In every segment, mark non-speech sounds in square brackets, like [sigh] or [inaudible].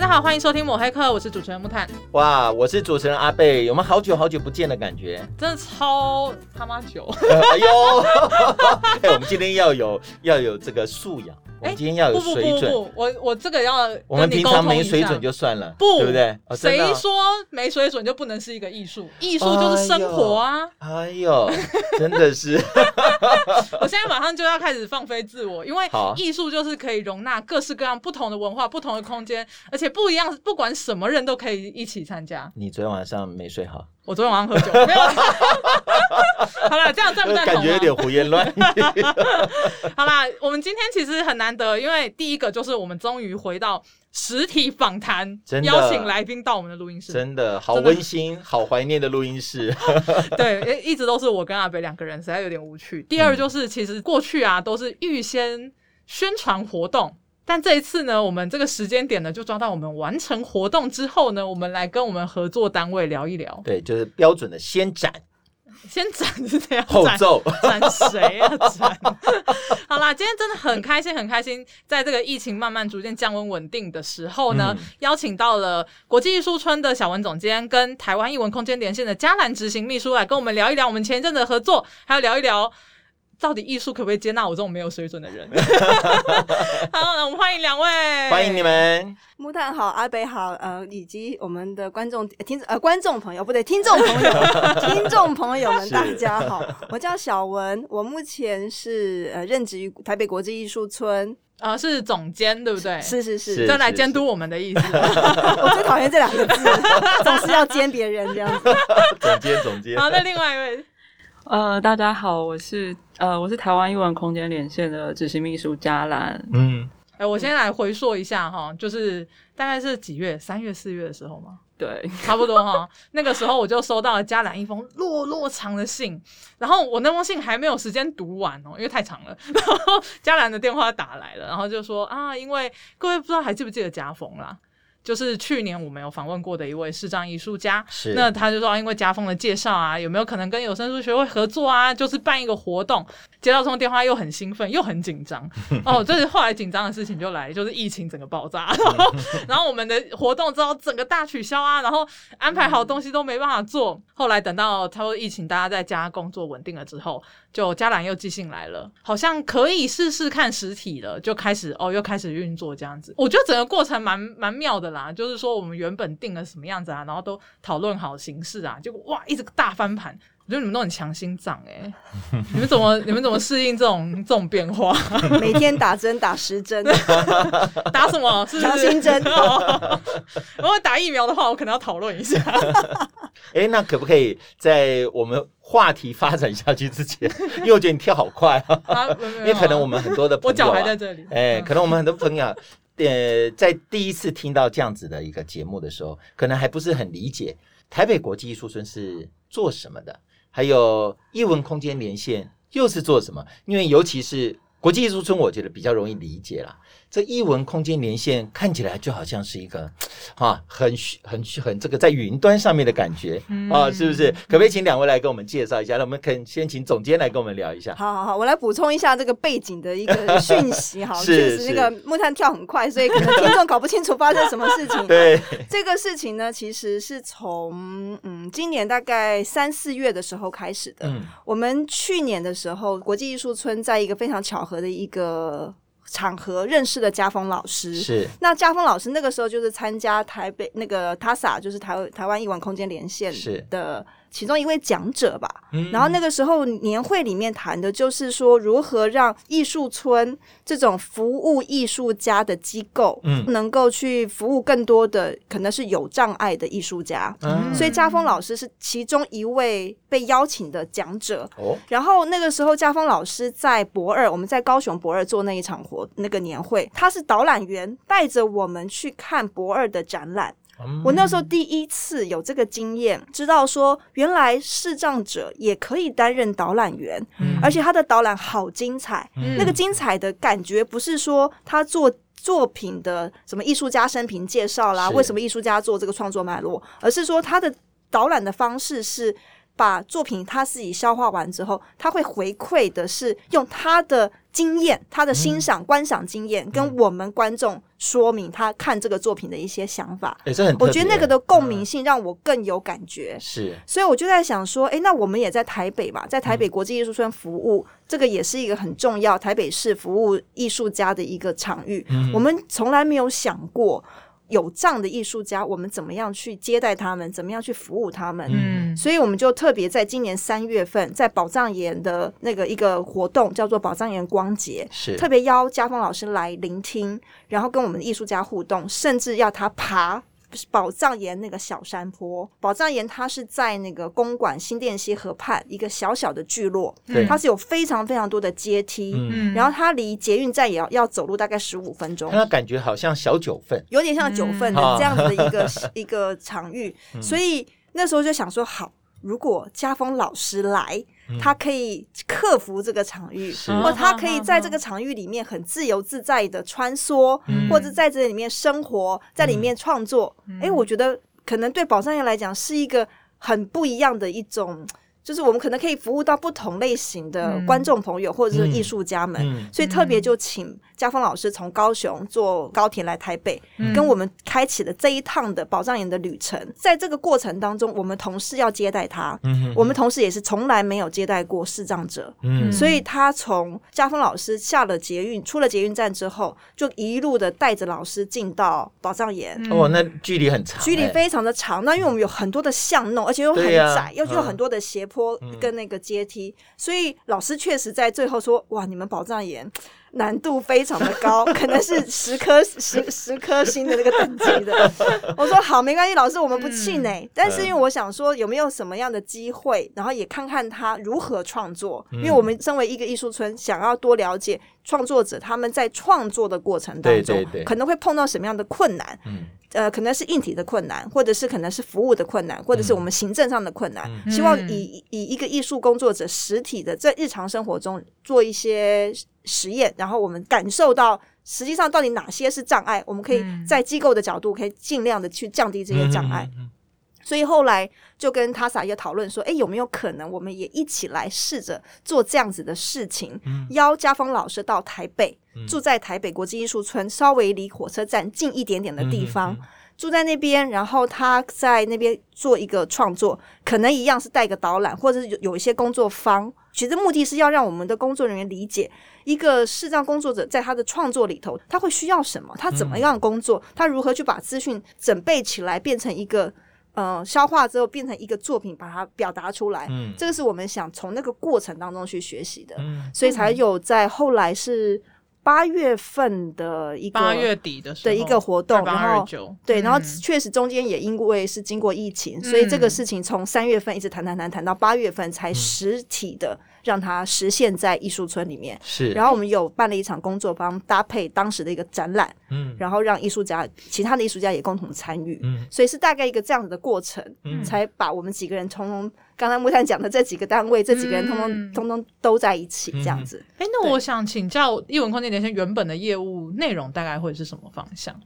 大家好，欢迎收听抹黑客，我是主持人木炭。哇，我是主持人阿贝，有没有好久好久不见的感觉？真的超他妈久！[laughs] 哎呦，[laughs] 哎，我们今天要有要有这个素养。我今天要有水准，不不不不，我我这个要我们平常没水准就算了，不，对不对？谁、说没水准就不能是一个艺术？艺术就是生活啊！哎呦，哎呦真的是！[laughs] 我现在马上就要开始放飞自我，因为艺术就是可以容纳各式各样不同的文化、不同的空间，而且不一样，不管什么人都可以一起参加。你昨天晚上没睡好？我昨天晚上喝酒，没有。[laughs] [laughs] 好了，这样赞不赞同？感觉有点胡言乱语。[laughs] 好啦，我们今天其实很难得，因为第一个就是我们终于回到实体访谈，邀请来宾到我们的录音室，真的好温馨，好怀念的录音室。[laughs] 对，一直都是我跟阿北两个人，实在有点无趣。第二就是，其实过去啊，都是预先宣传活动。但这一次呢，我们这个时间点呢，就抓到我们完成活动之后呢，我们来跟我们合作单位聊一聊。对，就是标准的先斩，先斩是这样，后奏斩谁啊？斩！[laughs] 好啦，今天真的很开心，很开心，在这个疫情慢慢逐渐降温稳定的时候呢，嗯、邀请到了国际艺术村的小文总监跟台湾艺文空间连线的嘉兰执行秘书来跟我们聊一聊我们前一阵子的合作，还有聊一聊。到底艺术可不可以接纳我这种没有水准的人？[laughs] 好，我们欢迎两位，欢迎你们。木炭好，阿北好，呃，以及我们的观众听呃观众朋友不对，听众朋友，[laughs] 听众朋友们大家好，我叫小文，我目前是呃任职于台北国际艺术村，啊、呃，是总监对不对？是是是，就来监督我们的意思。[laughs] 我最讨厌这两个字，总是要监别人这样子。总监总监。好，那另外一位。呃，大家好，我是呃，我是台湾艺文空间连线的执行秘书嘉兰。嗯，哎、欸，我先来回溯一下哈，就是大概是几月？三月、四月的时候吗？对，[laughs] 差不多哈。那个时候我就收到了嘉兰一封落落长的信，然后我那封信还没有时间读完哦，因为太长了。[laughs] 然后嘉兰的电话打来了，然后就说啊，因为各位不知道还记不记得家风啦？就是去年我们有访问过的一位视障艺术家，是那他就说，因为家风的介绍啊，有没有可能跟有声书学会合作啊？[laughs] 就是办一个活动。接到这通电话又很兴奋又很紧张 [laughs] 哦，这是后来紧张的事情就来，就是疫情整个爆炸，然后 [laughs] 然后我们的活动之后整个大取消啊，然后安排好东西都没办法做。后来等到他说疫情大家在家工作稳定了之后，就嘉兰又寄信来了，好像可以试试看实体了，就开始哦又开始运作这样子。我觉得整个过程蛮蛮妙的啦，就是说我们原本定了什么样子啊，然后都讨论好形式啊，结果哇一直大翻盘。我觉得你们都很强心脏哎，[laughs] 你们怎么你们怎么适应这种这种变化？[laughs] 每天打针打十针，[laughs] 打什么？强心针。如果打疫苗的话，我可能要讨论一下。哎，那可不可以在我们话题发展下去之前？因为我觉得你跳好快啊，啊因为可能我们很多的朋友、啊、我脚还在这里。哎，可能我们很多朋友呃，在第一次听到这样子的一个节目的时候，可能还不是很理解台北国际艺术村是做什么的。还有艺文空间连线又是做什么？因为尤其是国际艺术村，我觉得比较容易理解啦。这艺文空间连线看起来就好像是一个，啊，很很很这个在云端上面的感觉，嗯、啊，是不是？可不可以请两位来给我们介绍一下？那我们可以先请总监来跟我们聊一下。好好好，我来补充一下这个背景的一个 [laughs] 讯息。好，确实那个木炭跳很快，所以可能听众搞不清楚发生什么事情。[laughs] 对，这个事情呢，其实是从嗯今年大概三四月的时候开始的。嗯，我们去年的时候，国际艺术村在一个非常巧合的一个。场合认识的家峰老师，是那家峰老师那个时候就是参加台北那个 TASA，就是台台湾艺文空间连线的。其中一位讲者吧，嗯、然后那个时候年会里面谈的就是说，如何让艺术村这种服务艺术家的机构，嗯，能够去服务更多的可能是有障碍的艺术家。嗯，所以家峰老师是其中一位被邀请的讲者。哦，然后那个时候家峰老师在博二，我们在高雄博二做那一场活那个年会，他是导览员，带着我们去看博二的展览。我那时候第一次有这个经验，知道说原来视障者也可以担任导览员，嗯、而且他的导览好精彩。嗯、那个精彩的感觉不是说他做作品的什么艺术家生平介绍啦，是。为什么艺术家做这个创作脉络，而是说他的导览的方式是把作品他自己消化完之后，他会回馈的是用他的经验、他的欣赏、嗯、观赏经验，跟我们观众说明他看这个作品的一些想法。我觉得那个的共鸣性让我更有感觉。嗯、是，所以我就在想说，哎，那我们也在台北嘛，在台北国际艺术村服务，嗯、这个也是一个很重要台北市服务艺术家的一个场域。嗯、我们从来没有想过。有这样的艺术家，我们怎么样去接待他们？怎么样去服务他们？嗯，所以我们就特别在今年三月份，在宝藏岩的那个一个活动，叫做宝藏岩光节，是特别邀家峰老师来聆听，然后跟我们的艺术家互动，甚至要他爬。宝藏岩那个小山坡，宝藏岩它是在那个公馆新店溪河畔一个小小的聚落，对。它是有非常非常多的阶梯，嗯、然后它离捷运站也要要走路大概十五分钟。那感觉好像小九份，有点像九份的这样子的一个、嗯、一个场域，嗯、所以那时候就想说，好，如果家峰老师来。他可以克服这个场域，嗯、或他可以在这个场域里面很自由自在的穿梭，嗯、或者在这里面生活，在里面创作。哎、嗯，我觉得可能对宝藏岩来讲是一个很不一样的一种。就是我们可能可以服务到不同类型的观众朋友，或者是艺术家们，嗯。嗯、所以特别就请家峰老师从高雄坐高铁来台北，嗯、跟我们开启了这一趟的宝藏岩的旅程。在这个过程当中，我们同事要接待他，我们同事也是从来没有接待过视障者，嗯、所以他从家峰老师下了捷运，出了捷运站之后，就一路的带着老师进到宝藏岩。哦，那距离很长，距离非常的长。那因为我们有很多的巷弄，而且又很窄，又、啊、有很多的斜坡。坡跟那个阶梯，嗯、所以老师确实在最后说：“哇，你们宝藏岩难度非常的高，可能是十颗十十颗星的那个等级的。[laughs] ”我说：“好，没关系，老师，我们不气馁。嗯”但是因为我想说，有没有什么样的机会，然后也看看他如何创作，嗯、因为我们身为一个艺术村，想要多了解创作者他们在创作的过程当中，对对对，可能会碰到什么样的困难。嗯呃，可能是硬体的困难，或者是可能是服务的困难，或者是我们行政上的困难。嗯、希望以以一个艺术工作者实体的在日常生活中做一些实验，然后我们感受到实际上到底哪些是障碍，我们可以在机构的角度可以尽量的去降低这些障碍。嗯、所以后来就跟他撒也讨论说，哎，有没有可能我们也一起来试着做这样子的事情，嗯、邀家峰老师到台北。住在台北国际艺术村，稍微离火车站近一点点的地方，住在那边，然后他在那边做一个创作，可能一样是带个导览，或者是有有一些工作坊。其实目的是要让我们的工作人员理解，一个视障工作者在他的创作里头，他会需要什么，他怎么样工作，嗯、他如何去把资讯准备起来，变成一个呃消化之后变成一个作品，把它表达出来。嗯，这个是我们想从那个过程当中去学习的，嗯、所以才有在后来是。八月份的一个八月底的时候。的一个活动，然后对，然后确实中间也因为是经过疫情，所以这个事情从三月份一直谈谈谈谈到八月份才实体的让它实现在艺术村里面。是，然后我们有办了一场工作坊，搭配当时的一个展览，嗯，然后让艺术家其他的艺术家也共同参与，嗯，所以是大概一个这样子的过程，嗯，才把我们几个人通通。刚才木炭讲的这几个单位，这几个人通通、嗯、通通都在一起，这样子。哎、嗯，那我想请教艺文空间连线原本的业务内容大概会是什么方向？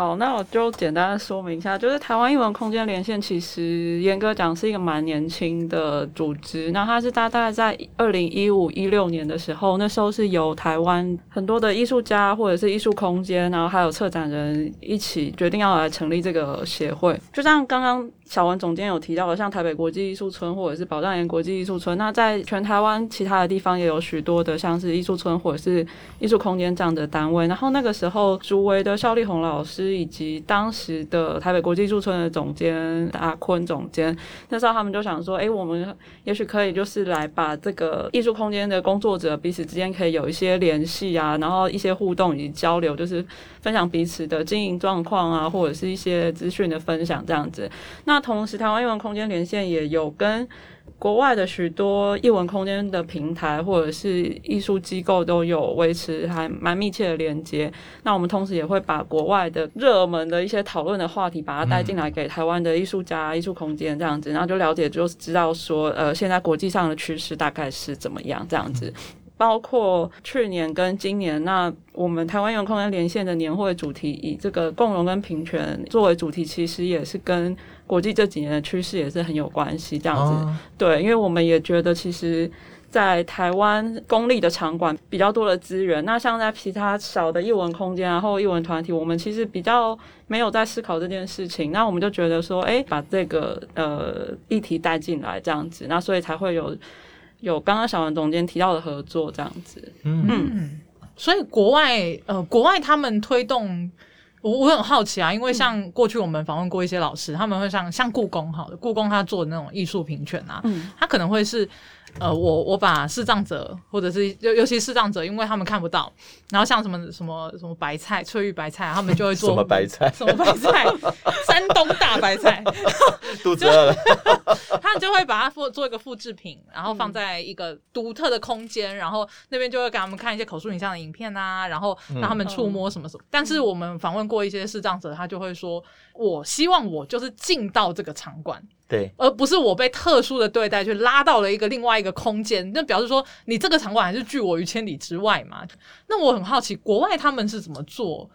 好，那我就简单的说明一下，就是台湾艺文空间连线，其实严格讲是一个蛮年轻的组织。那它是大概在二零一五一六年的时候，那时候是由台湾很多的艺术家或者是艺术空间，然后还有策展人一起决定要来成立这个协会。就像刚刚小文总监有提到的，像台北国际艺术村或者是宝藏岩国际艺术村，那在全台湾其他的地方也有许多的像是艺术村或者是艺术空间这样的单位。然后那个时候，竹围的萧丽红老师。以及当时的台北国际驻村的总监阿坤总监，那时候他们就想说，哎，我们也许可以就是来把这个艺术空间的工作者彼此之间可以有一些联系啊，然后一些互动以及交流，就是分享彼此的经营状况啊，或者是一些资讯的分享这样子。那同时，台湾艺文空间连线也有跟。国外的许多艺文空间的平台或者是艺术机构都有维持还蛮密切的连接。那我们同时也会把国外的热门的一些讨论的话题，把它带进来给台湾的艺术家、艺术空间这样子，然后就了解，就知道说，呃，现在国际上的趋势大概是怎么样这样子。包括去年跟今年，那我们台湾艺文空间连线的年会主题以这个共融跟平权作为主题，其实也是跟国际这几年的趋势也是很有关系。这样子，哦、对，因为我们也觉得其实。在台湾公立的场馆比较多的资源，那像在其他小的艺文空间啊，或艺文团体，我们其实比较没有在思考这件事情。那我们就觉得说，哎、欸，把这个呃议题带进来这样子，那所以才会有有刚刚小文总监提到的合作这样子。嗯，嗯，所以国外呃国外他们推动，我我很好奇啊，因为像过去我们访问过一些老师，他们会像像故宫好的故宫他做的那种艺术平权啊，嗯，他可能会是。呃，我我把视障者，或者是尤尤其视障者，因为他们看不到，然后像什么什么什么白菜、翠玉白菜，他们就会做什么白菜？什么白菜？山东大白菜，[laughs] 肚子饿了，[laughs] 他们就会把它做做一个复制品，然后放在一个独特的空间，然后那边就会给他们看一些口述影像的影片啊，然后让他们触摸什么什么。嗯、但是我们访问过一些视障者，他就会说：“我希望我就是进到这个场馆。”对，而不是我被特殊的对待，去拉到了一个另外一个空间，那表示说你这个场馆还是拒我于千里之外嘛？那我很好奇，国外他们是怎么做？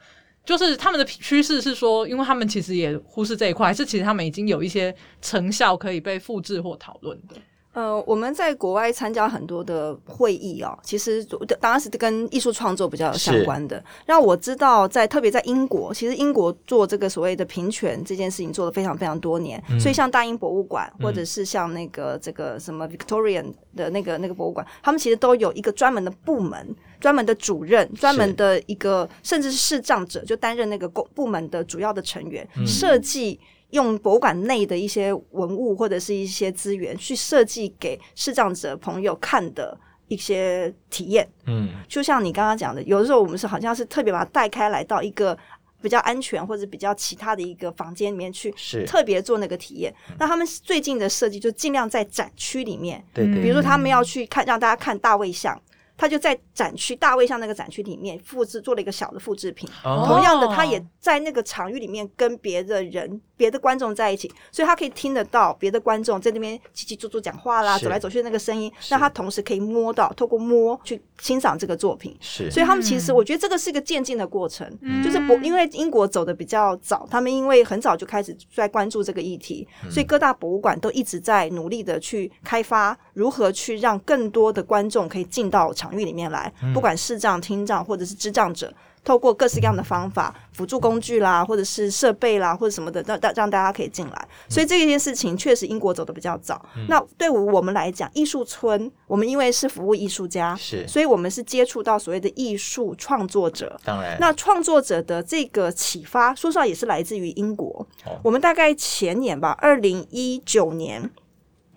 就是他们的趋势是说，因为他们其实也忽视这一块，还是其实他们已经有一些成效可以被复制或讨论的？呃，我们在国外参加很多的会议哦，其实当然是跟艺术创作比较相关的。让我知道在，在特别在英国，其实英国做这个所谓的平权这件事情做了非常非常多年。嗯、所以像大英博物馆，或者是像那个这个什么 Victorian 的那个那个博物馆，他们其实都有一个专门的部门、专门的主任、专门的一个，甚至是视障者就担任那个部部门的主要的成员，嗯、设计。用博物馆内的一些文物或者是一些资源去设计给视障者朋友看的一些体验，嗯，就像你刚刚讲的，有的时候我们是好像是特别把它带开来到一个比较安全或者比较其他的一个房间里面去，是。特别做那个体验。那他们最近的设计就尽量在展区里面，对，比如说他们要去看让大家看大卫像。他就在展区大卫像那个展区里面复制做了一个小的复制品，哦、同样的，他也在那个场域里面跟别的人、别的观众在一起，所以他可以听得到别的观众在那边叽叽喳喳讲话啦，走来走去的那个声音，那他同时可以摸到，透过摸去欣赏这个作品。是，所以他们其实我觉得这个是一个渐进的过程，嗯、就是不因为英国走的比较早，他们因为很早就开始在关注这个议题，所以各大博物馆都一直在努力的去开发如何去让更多的观众可以进到场。场域里面来，不管视障、听障或者是智障者，透过各式各样的方法，辅助工具啦，或者是设备啦，或者什么的，让让让大家可以进来。所以这一件事情确实英国走的比较早。嗯、那对于我们来讲，艺术村，我们因为是服务艺术家，是，所以我们是接触到所谓的艺术创作者。当然，那创作者的这个启发，说实话也是来自于英国。哦、我们大概前年吧，二零一九年。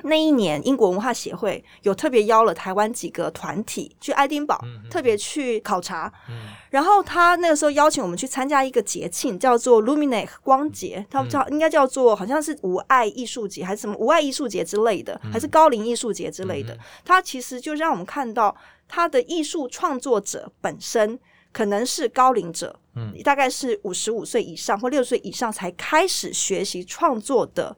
那一年，英国文化协会有特别邀了台湾几个团体去爱丁堡，嗯、特别去考察。嗯、然后他那个时候邀请我们去参加一个节庆，叫做 Luminate 光节，他们叫应该叫做好像是无爱艺术节还是什么无爱艺术节之类的，嗯、还是高龄艺术节之类的。他、嗯、其实就让我们看到他的艺术创作者本身可能是高龄者，嗯，大概是五十五岁以上或六十岁以上才开始学习创作的。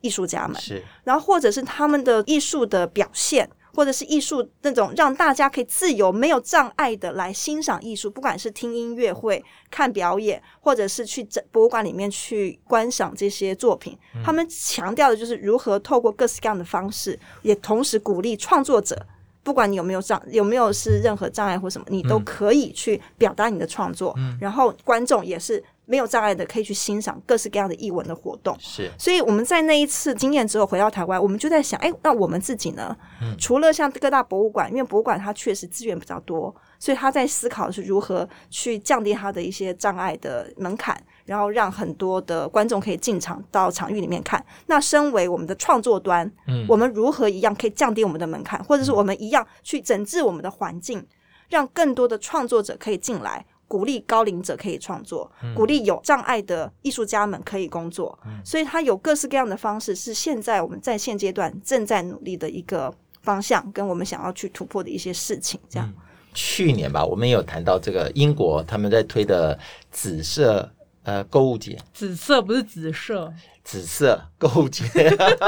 艺术家们是，然后或者是他们的艺术的表现，或者是艺术那种让大家可以自由、没有障碍的来欣赏艺术，不管是听音乐会、看表演，或者是去博物馆里面去观赏这些作品。嗯、他们强调的就是如何透过各式各样的方式，也同时鼓励创作者，不管你有没有障，有没有是任何障碍或什么，你都可以去表达你的创作。嗯、然后观众也是。没有障碍的，可以去欣赏各式各样的艺文的活动。是，所以我们在那一次经验之后回到台湾，我们就在想，哎，那我们自己呢？嗯，除了像各大博物馆，因为博物馆它确实资源比较多，所以他在思考的是如何去降低它的一些障碍的门槛，然后让很多的观众可以进场到场域里面看。那身为我们的创作端，嗯，我们如何一样可以降低我们的门槛，或者是我们一样去整治我们的环境，让更多的创作者可以进来。鼓励高龄者可以创作，鼓励有障碍的艺术家们可以工作，嗯、所以它有各式各样的方式，是现在我们在现阶段正在努力的一个方向，跟我们想要去突破的一些事情。这样，去年吧，我们有谈到这个英国他们在推的紫色呃购物节，紫色不是紫色，紫色购物节。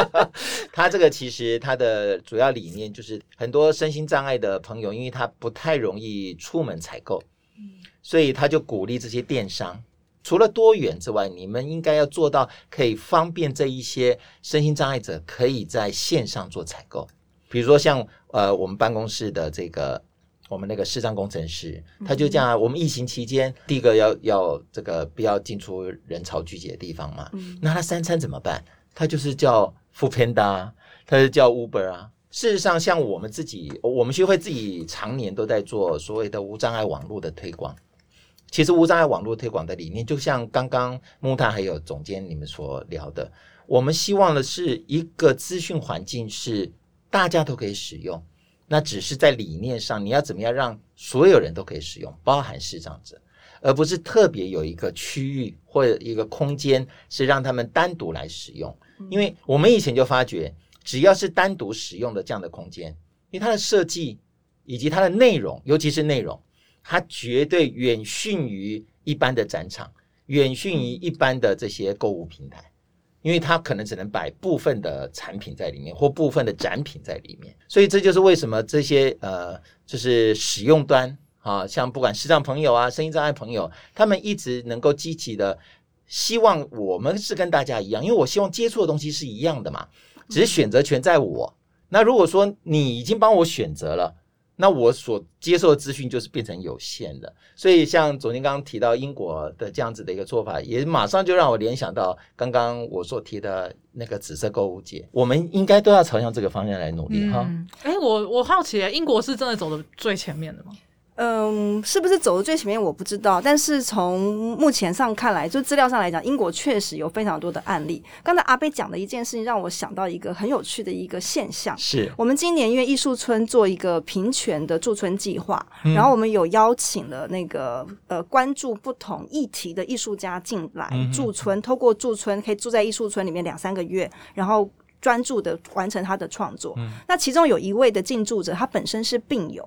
[laughs] 它这个其实它的主要理念就是很多身心障碍的朋友，因为他不太容易出门采购，所以他就鼓励这些电商，除了多元之外，你们应该要做到可以方便这一些身心障碍者可以在线上做采购。比如说像呃我们办公室的这个。我们那个视障工程师，他就这样。我们疫情期间，第一个要要这个不要进出人潮聚集的地方嘛。那他三餐怎么办？他就是叫 Foodpanda，他就叫 Uber 啊。事实上，像我们自己，我们学会自己常年都在做所谓的无障碍网络的推广。其实无障碍网络推广的理念，就像刚刚木炭还有总监你们所聊的，我们希望的是一个资讯环境是大家都可以使用。那只是在理念上，你要怎么样让所有人都可以使用，包含视障者，而不是特别有一个区域或者一个空间是让他们单独来使用。因为我们以前就发觉，只要是单独使用的这样的空间，因为它的设计以及它的内容，尤其是内容，它绝对远逊于一般的展场，远逊于一般的这些购物平台。因为它可能只能摆部分的产品在里面，或部分的展品在里面，所以这就是为什么这些呃，就是使用端啊，像不管视障朋友啊、声音障碍朋友，他们一直能够积极的希望我们是跟大家一样，因为我希望接触的东西是一样的嘛，只是选择权在我。那如果说你已经帮我选择了。那我所接受的资讯就是变成有限的，所以像昨天刚刚提到英国的这样子的一个做法，也马上就让我联想到刚刚我所提的那个紫色购物节，我们应该都要朝向这个方向来努力哈。哎、我我好奇，英国是真的走的最前面的吗？嗯，是不是走的最前面我不知道，但是从目前上看来，就资料上来讲，英国确实有非常多的案例。刚才阿贝讲的一件事情，让我想到一个很有趣的一个现象。是我们今年因为艺术村做一个平权的驻村计划，嗯、然后我们有邀请了那个呃关注不同议题的艺术家进来驻村，透过驻村可以住在艺术村里面两三个月，然后专注的完成他的创作。嗯、那其中有一位的进驻者，他本身是病友。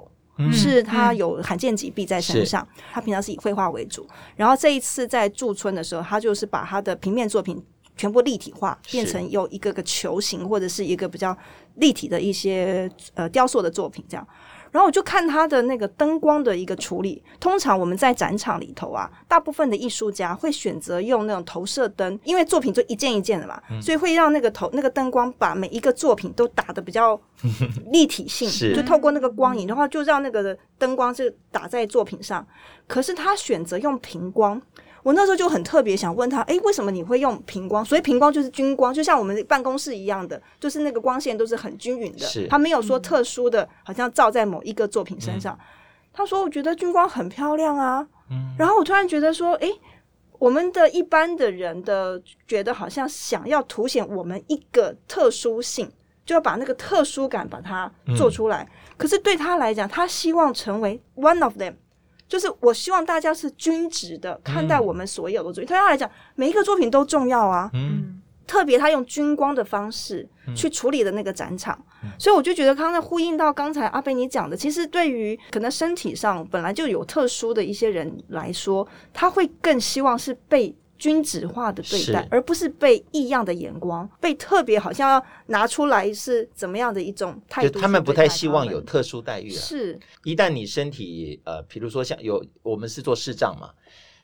是他有罕见疾病在身上，嗯、他平常是以绘画为主，然后这一次在驻村的时候，他就是把他的平面作品全部立体化，变成有一个个球形或者是一个比较立体的一些呃雕塑的作品这样。然后我就看他的那个灯光的一个处理。通常我们在展场里头啊，大部分的艺术家会选择用那种投射灯，因为作品就一件一件的嘛，嗯、所以会让那个投那个灯光把每一个作品都打的比较 [laughs] 立体性，就透过那个光影，然后就让那个灯光是打在作品上。可是他选择用平光。我那时候就很特别想问他，诶，为什么你会用平光？所以平光就是均光，就像我们办公室一样的，就是那个光线都是很均匀的。是，他没有说特殊的，好像照在某一个作品身上。嗯、他说：“我觉得均光很漂亮啊。”嗯，然后我突然觉得说：“诶，我们的一般的人的觉得好像想要凸显我们一个特殊性，就要把那个特殊感把它做出来。嗯、可是对他来讲，他希望成为 one of them。”就是我希望大家是均值的看待我们所有的作品。对他来讲，每一个作品都重要啊。嗯，特别他用军光的方式去处理的那个展场，所以我就觉得刚才呼应到刚才阿贝你讲的，其实对于可能身体上本来就有特殊的一些人来说，他会更希望是被。均质化的对待，而不是被异样的眼光，被特别好像要拿出来是怎么样的一种态度？就他们不太希望有特殊待遇啊。是，一旦你身体呃，比如说像有我们是做视障嘛，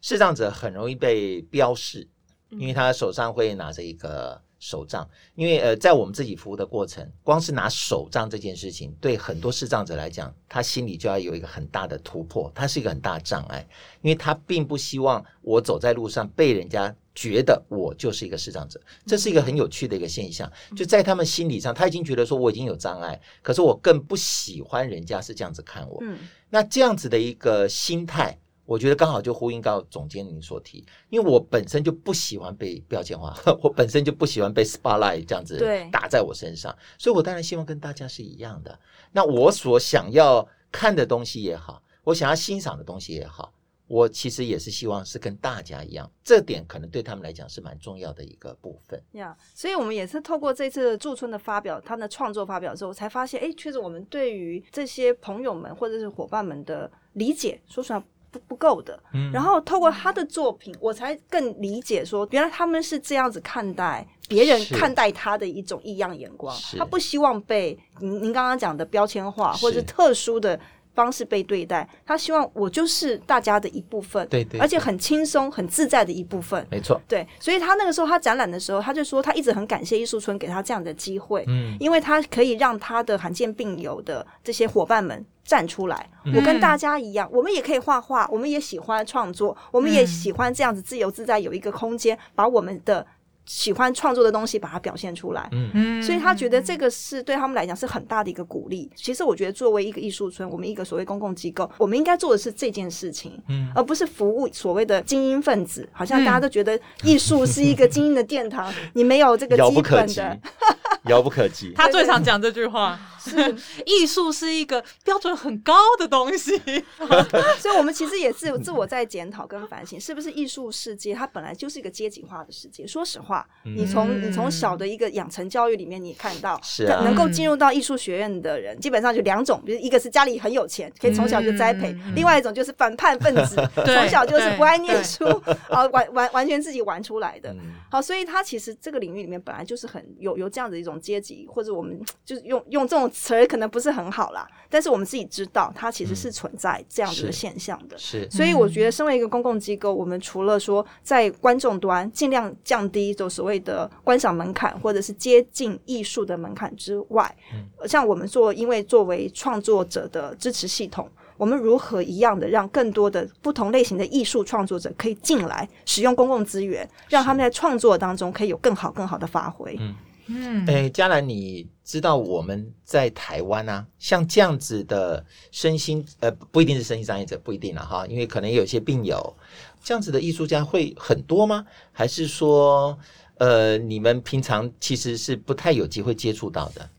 视障者很容易被标示，因为他手上会拿着一个。手杖，因为呃，在我们自己服务的过程，光是拿手杖这件事情，对很多视障者来讲，他心里就要有一个很大的突破，它是一个很大的障碍，因为他并不希望我走在路上被人家觉得我就是一个视障者，这是一个很有趣的一个现象。就在他们心理上，他已经觉得说我已经有障碍，可是我更不喜欢人家是这样子看我。嗯，那这样子的一个心态。我觉得刚好就呼应到总监您所提，因为我本身就不喜欢被标签化，[laughs] 我本身就不喜欢被 spotlight 这样子打在我身上，所以我当然希望跟大家是一样的。那我所想要看的东西也好，我想要欣赏的东西也好，我其实也是希望是跟大家一样，这点可能对他们来讲是蛮重要的一个部分。呀，yeah, 所以我们也是透过这次驻村的发表，他的创作发表之后，才发现，哎，确实我们对于这些朋友们或者是伙伴们的理解，说实话。不不够的。嗯，然后透过他的作品，我才更理解说，原来他们是这样子看待别人看待他的一种异样眼光。他不希望被您您刚刚讲的标签化或者是特殊的。方式被对待，他希望我就是大家的一部分，对，对对，而且很轻松、很自在的一部分，没错，对。所以他那个时候他展览的时候，他就说他一直很感谢艺术村给他这样的机会，嗯，因为他可以让他的罕见病友的这些伙伴们站出来，嗯、我跟大家一样，我们也可以画画，我们也喜欢创作，我们也喜欢这样子自由自在，有一个空间，把我们的。喜欢创作的东西，把它表现出来。嗯嗯，所以他觉得这个是对他们来讲是很大的一个鼓励。其实我觉得，作为一个艺术村，我们一个所谓公共机构，我们应该做的是这件事情，嗯，而不是服务所谓的精英分子。好像大家都觉得艺术是一个精英的殿堂，[laughs] 你没有这个基本的。[laughs] 遥不可及，他最常讲这句话。是艺术是一个标准很高的东西，[laughs] 所以我们其实也是自我在检讨跟反省，是不是艺术世界它本来就是一个阶级化的世界？说实话，你从你从小的一个养成教育里面，你看到是能够进入到艺术学院的人，基本上就两种，比如一个是家里很有钱，可以从小就栽培；另外一种就是反叛分子 [laughs] [laughs] 从小就是不爱念书，啊，完完完全自己玩出来的。好，所以他其实这个领域里面本来就是很有有这样的一种。阶级，或者我们就是用用这种词，可能不是很好啦。但是我们自己知道，它其实是存在这样子的现象的。是，所以我觉得，身为一个公共机构，我们除了说在观众端尽量降低就所谓的观赏门槛，或者是接近艺术的门槛之外，像我们做，因为作为创作者的支持系统，我们如何一样的让更多的不同类型的艺术创作者可以进来使用公共资源，让他们在创作当中可以有更好更好的发挥。嗯。嗯，哎，嘉兰，你知道我们在台湾啊，像这样子的身心，呃，不一定是身心障碍者，不一定了哈，因为可能有些病友，这样子的艺术家会很多吗？还是说，呃，你们平常其实是不太有机会接触到的？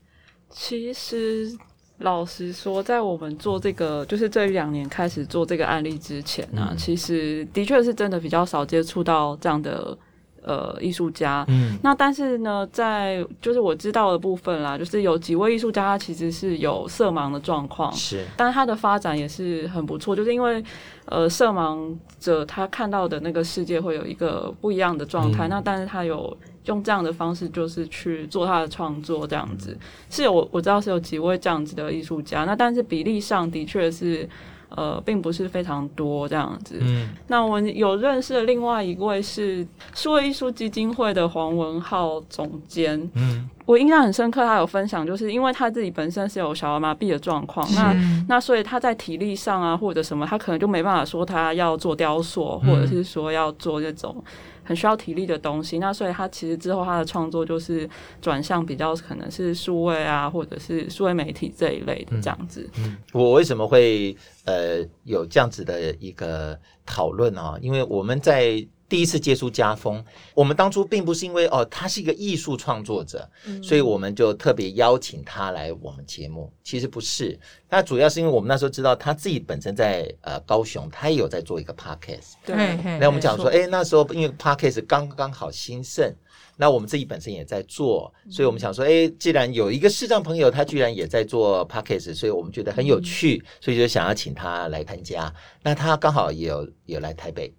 其实，老实说，在我们做这个，就是这两年开始做这个案例之前呢、啊，嗯、其实的确是真的比较少接触到这样的。呃，艺术家，嗯，那但是呢，在就是我知道的部分啦，就是有几位艺术家，他其实是有色盲的状况，是，但他的发展也是很不错，就是因为呃，色盲者他看到的那个世界会有一个不一样的状态，嗯、那但是他有用这样的方式，就是去做他的创作，这样子、嗯、是有我知道是有几位这样子的艺术家，那但是比例上的确是。呃，并不是非常多这样子。嗯，那我有认识的另外一位是数位艺术基金会的黄文浩总监。嗯，我印象很深刻，他有分享，就是因为他自己本身是有小儿麻痹的状况，那那所以他在体力上啊或者什么，他可能就没办法说他要做雕塑，或者是说要做这种。很需要体力的东西，那所以他其实之后他的创作就是转向比较可能是数位啊，或者是数位媒体这一类的这样子。嗯，嗯，我为什么会呃有这样子的一个讨论啊？因为我们在。第一次接触家风，我们当初并不是因为哦，他是一个艺术创作者，嗯、所以我们就特别邀请他来我们节目。其实不是，他主要是因为我们那时候知道他自己本身在呃高雄，他也有在做一个 podcast。对，那我们讲说，哎，那时候因为 podcast 刚刚好兴盛，那我们自己本身也在做，所以我们想说，哎，既然有一个视障朋友，他居然也在做 podcast，所以我们觉得很有趣，嗯、所以就想要请他来参加。那他刚好也有也有来台北。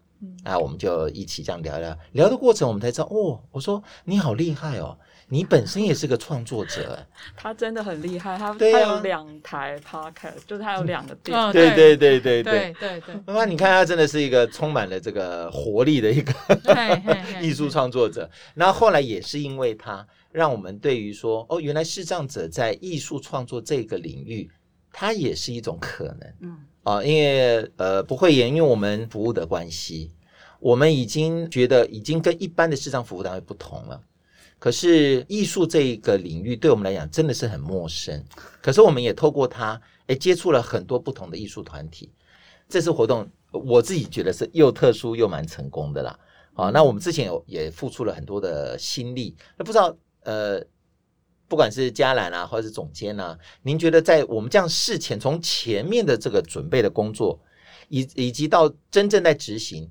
啊，我们就一起这样聊聊，聊的过程我们才知道，哦，我说你好厉害哦，你本身也是个创作者。[laughs] 他真的很厉害，他、啊、他有两台 podcast，就是他有两个店。对对对对对对对。那你看他真的是一个充满了这个活力的一个 [laughs] 艺术创作者。那后后来也是因为他，让我们对于说，哦，原来视障者在艺术创作这个领域，他也是一种可能。嗯。啊，因为呃不会演，因为我们服务的关系，我们已经觉得已经跟一般的市场服务单位不同了。可是艺术这一个领域对我们来讲真的是很陌生。可是我们也透过它，诶，接触了很多不同的艺术团体。这次活动我自己觉得是又特殊又蛮成功的啦。啊，那我们之前有也付出了很多的心力。那不知道呃。不管是嘉兰啊，或者是总监啊，您觉得在我们这样事前从前面的这个准备的工作，以以及到真正在执行，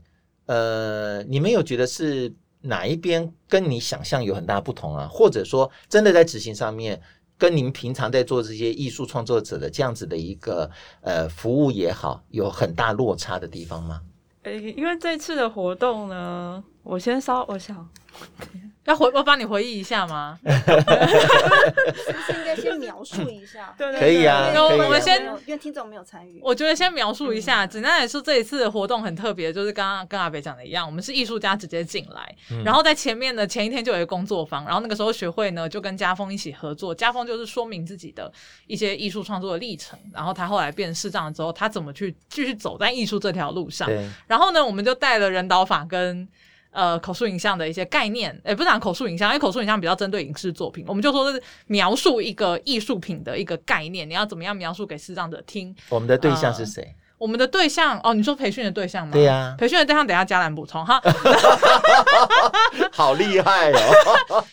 呃，你们有觉得是哪一边跟你想象有很大不同啊？或者说真的在执行上面跟您平常在做这些艺术创作者的这样子的一个呃服务也好，有很大落差的地方吗？诶、欸，因为这次的活动呢，我先稍我想。要回我帮你回忆一下吗？是不是应该先描述一下？[laughs] 对，可以啊。我们先，因为听众没有参与，我觉得先描述一下。简单来说，这一次的活动很特别，就是刚刚跟阿北讲的一样，我们是艺术家直接进来，嗯、然后在前面的，前一天就有一个工作坊，然后那个时候学会呢就跟家风一起合作，家风就是说明自己的一些艺术创作的历程，然后他后来变成视障之后，他怎么去继续走在艺术这条路上。然后呢，我们就带了人导法跟。呃，口述影像的一些概念，诶，不是讲口述影像，因为口述影像比较针对影视作品，我们就说是描述一个艺术品的一个概念，你要怎么样描述给视障者听？我们的对象是谁？呃我们的对象哦，你说培训的对象吗？对呀、啊，培训的对象等下嘉兰补充哈。[laughs] 好厉害哦！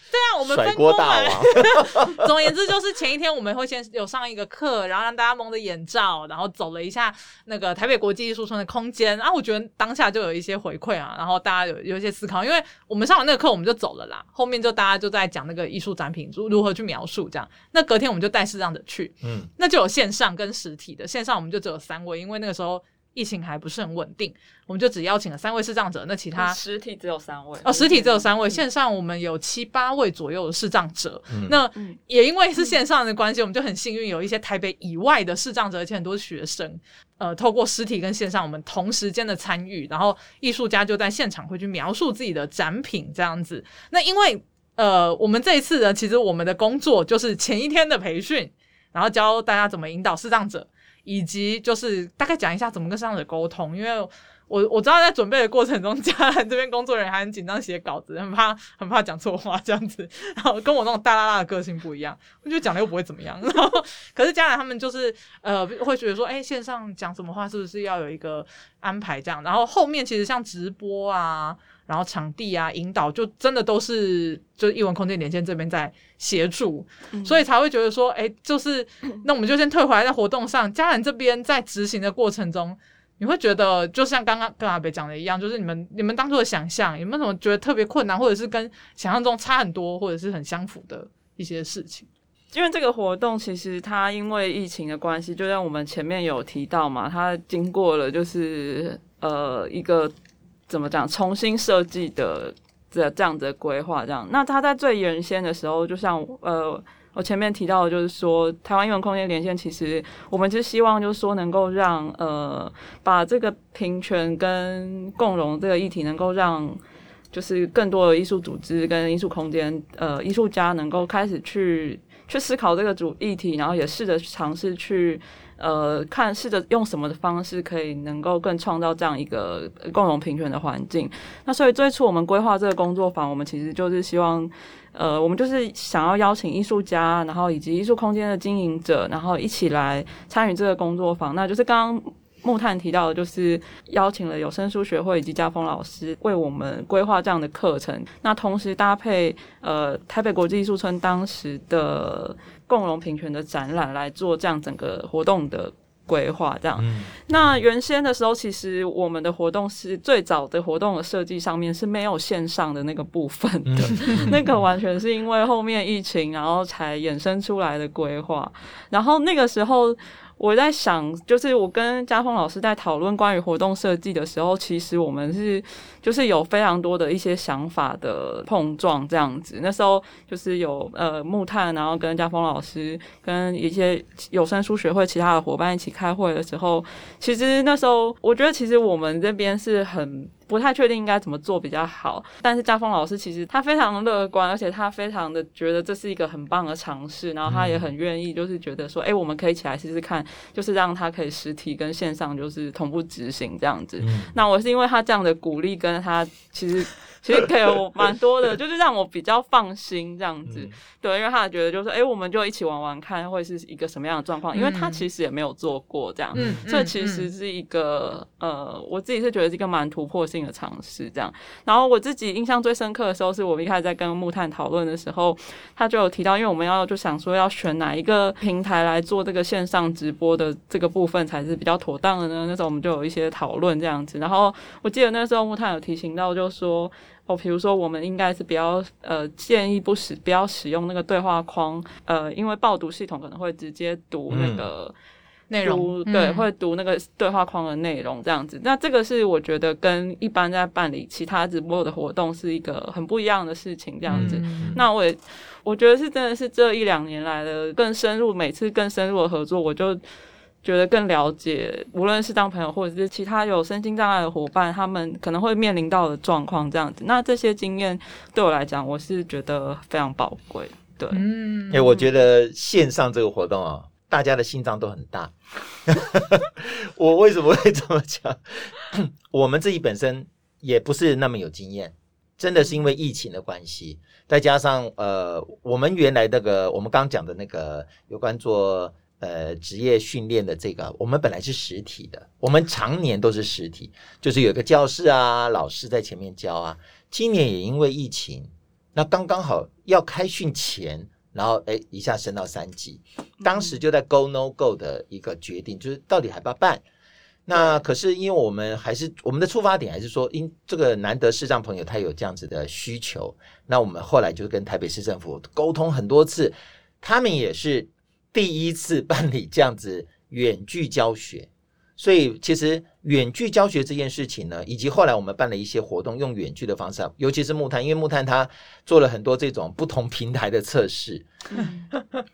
我们分锅大王。[laughs] 总而言之，就是前一天我们会先有上一个课，然后让大家蒙着眼罩，然后走了一下那个台北国际艺术村的空间。然后我觉得当下就有一些回馈啊，然后大家有有一些思考，因为我们上完那个课我们就走了啦，后面就大家就在讲那个艺术展品如如何去描述这样。那隔天我们就带视障者去，嗯，那就有线上跟实体的，线上我们就只有三位，因为那个时候。疫情还不是很稳定，我们就只邀请了三位视障者。那其他实体只有三位哦，实体只有三位，嗯、线上我们有七八位左右的视障者。嗯、那也因为是线上的关系，嗯、我们就很幸运有一些台北以外的视障者，而且很多学生。呃，透过实体跟线上，我们同时间的参与，然后艺术家就在现场会去描述自己的展品这样子。那因为呃，我们这一次呢，其实我们的工作就是前一天的培训，然后教大家怎么引导视障者。以及就是大概讲一下怎么跟视障者沟通，因为我我知道在准备的过程中，嘉兰这边工作人员还很紧张写稿子，很怕很怕讲错话这样子，然后跟我那种大剌剌的个性不一样，我觉得讲了又不会怎么样。[laughs] 然后可是嘉兰他们就是呃会觉得说，哎、线上讲什么话是不是要有一个安排这样？然后后面其实像直播啊。然后场地啊，引导就真的都是就是艺文空间连线这边在协助，嗯、所以才会觉得说，哎，就是 [clears throat] 那我们就先退回来，在活动上，家人这边在执行的过程中，你会觉得就像刚刚跟阿北讲的一样，就是你们你们当初的想象有没有什么觉得特别困难，或者是跟想象中差很多，或者是很相符的一些事情？因为这个活动其实它因为疫情的关系，就像我们前面有提到嘛，它经过了就是呃一个。怎么讲？重新设计的这这样子的规划，这样。那他在最原先的时候，就像呃，我前面提到的，就是说，台湾英文空间连线，其实我们就希望，就是说，能够让呃，把这个平权跟共融这个议题，能够让就是更多的艺术组织跟艺术空间呃艺术家能够开始去去思考这个主议题，然后也试着尝试去。呃，看试着用什么的方式可以能够更创造这样一个共同平权的环境。那所以最初我们规划这个工作坊，我们其实就是希望，呃，我们就是想要邀请艺术家，然后以及艺术空间的经营者，然后一起来参与这个工作坊。那就是刚刚木炭提到的，就是邀请了有声书学会以及家峰老师为我们规划这样的课程。那同时搭配呃台北国际艺术村当时的。共荣平权的展览来做这样整个活动的规划，这样。嗯、那原先的时候，其实我们的活动是最早的活动的设计上面是没有线上的那个部分的，嗯、[laughs] 那个完全是因为后面疫情，然后才衍生出来的规划。然后那个时候。我在想，就是我跟家峰老师在讨论关于活动设计的时候，其实我们是就是有非常多的一些想法的碰撞这样子。那时候就是有呃木炭，然后跟家峰老师跟一些有声书学会其他的伙伴一起开会的时候，其实那时候我觉得其实我们这边是很。不太确定应该怎么做比较好，但是家峰老师其实他非常乐观，而且他非常的觉得这是一个很棒的尝试，然后他也很愿意，就是觉得说，哎、我们可以一起来试试看，就是让他可以实体跟线上就是同步执行这样子。那我是因为他这样的鼓励，跟那他其实。其实 [laughs] 给我蛮多的，[laughs] 就是让我比较放心这样子，嗯、对，因为他觉得就是说，哎、欸，我们就一起玩玩看，会是一个什么样的状况？嗯、因为他其实也没有做过这样，嗯、所以其实是一个、嗯、呃，我自己是觉得是一个蛮突破性的尝试这样。然后我自己印象最深刻的时候，是我们一开始在跟木炭讨论的时候，他就有提到，因为我们要就想说要选哪一个平台来做这个线上直播的这个部分才是比较妥当的呢？那时候我们就有一些讨论这样子。然后我记得那时候木炭有提醒到，就是说。哦，比如说我们应该是比较呃建议不使不要使用那个对话框，呃，因为报读系统可能会直接读那个。嗯内容对，嗯、会读那个对话框的内容这样子。那这个是我觉得跟一般在办理其他直播的活动是一个很不一样的事情这样子。嗯、那我也我觉得是真的是这一两年来的更深入，每次更深入的合作，我就觉得更了解，无论是当朋友或者是其他有身心障碍的伙伴，他们可能会面临到的状况这样子。那这些经验对我来讲，我是觉得非常宝贵。对，嗯，哎，我觉得线上这个活动啊。大家的心脏都很大，[laughs] 我为什么会这么讲？[coughs] 我们自己本身也不是那么有经验，真的是因为疫情的关系，再加上呃，我们原来那个我们刚讲的那个有关做呃职业训练的这个，我们本来是实体的，我们常年都是实体，就是有个教室啊，老师在前面教啊。今年也因为疫情，那刚刚好要开训前。然后哎，一下升到三级，当时就在 go no go 的一个决定，就是到底还不要办？那可是因为我们还是我们的出发点还是说，因这个难得视障朋友他有这样子的需求，那我们后来就跟台北市政府沟通很多次，他们也是第一次办理这样子远距教学。所以，其实远距教学这件事情呢，以及后来我们办了一些活动，用远距的方式，尤其是木炭，因为木炭他做了很多这种不同平台的测试。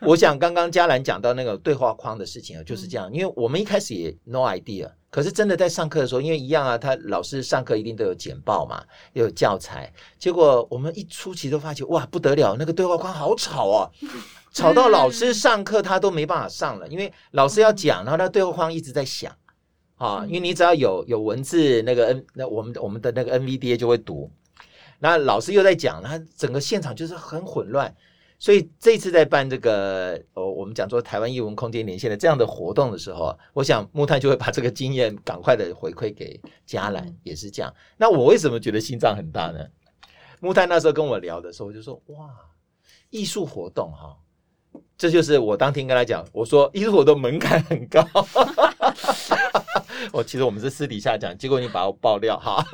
我想刚刚嘉兰讲到那个对话框的事情啊，就是这样。因为我们一开始也 no idea，可是真的在上课的时候，因为一样啊，他老师上课一定都有简报嘛，也有教材，结果我们一出奇都发觉，哇，不得了，那个对话框好吵啊！吵到老师上课他都没办法上了，因为老师要讲，然后他对话框一直在响。啊，因为你只要有有文字，那个 N 那我们我们的那个 NVDA 就会读，那老师又在讲，他整个现场就是很混乱，所以这次在办这个哦，我们讲说台湾艺文空间连线的这样的活动的时候，我想木炭就会把这个经验赶快的回馈给嘉兰，也是这样。那我为什么觉得心脏很大呢？木炭那时候跟我聊的时候，我就说哇，艺术活动哈。这就是我当天跟他讲，我说艺术活动门槛很高。[laughs] 我其实我们是私底下讲，结果你把我爆料哈。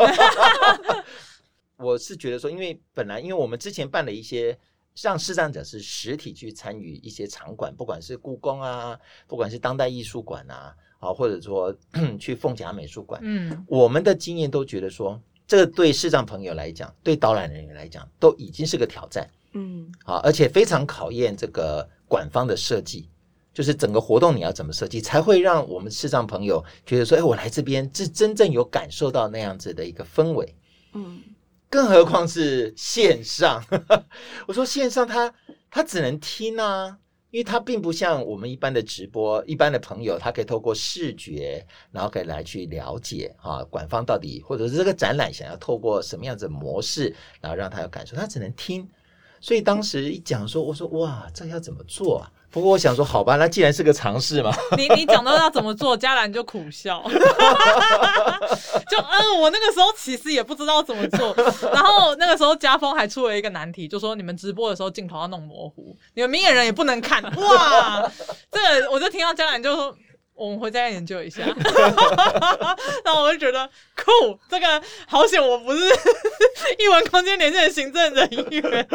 [laughs] 我是觉得说，因为本来因为我们之前办了一些让视障者是实体去参与一些场馆，不管是故宫啊，不管是当代艺术馆啊，啊，或者说去凤甲美术馆，嗯，我们的经验都觉得说，这个对视障朋友来讲，对导览人员来讲，都已经是个挑战。嗯，好，而且非常考验这个馆方的设计，就是整个活动你要怎么设计，才会让我们视障朋友觉得说，哎，我来这边是真正有感受到那样子的一个氛围。嗯，更何况是线上，[laughs] 我说线上他他只能听啊，因为他并不像我们一般的直播，一般的朋友他可以透过视觉，然后可以来去了解啊，馆方到底或者是这个展览想要透过什么样子的模式，然后让他有感受，他只能听。所以当时一讲说，我说哇，这要怎么做啊？不过我想说，好吧，那既然是个尝试嘛，[laughs] 你你讲到要怎么做，嘉兰就苦笑，[laughs] 就嗯，我那个时候其实也不知道怎么做。然后那个时候家峰还出了一个难题，就说你们直播的时候镜头要弄模糊，你们明眼人也不能看。哇，这个我就听到嘉兰就说。我们回家研究一下，[laughs] 然后我就觉得酷，这个好险，我不是 [laughs] 艺文空间连线的行政人员。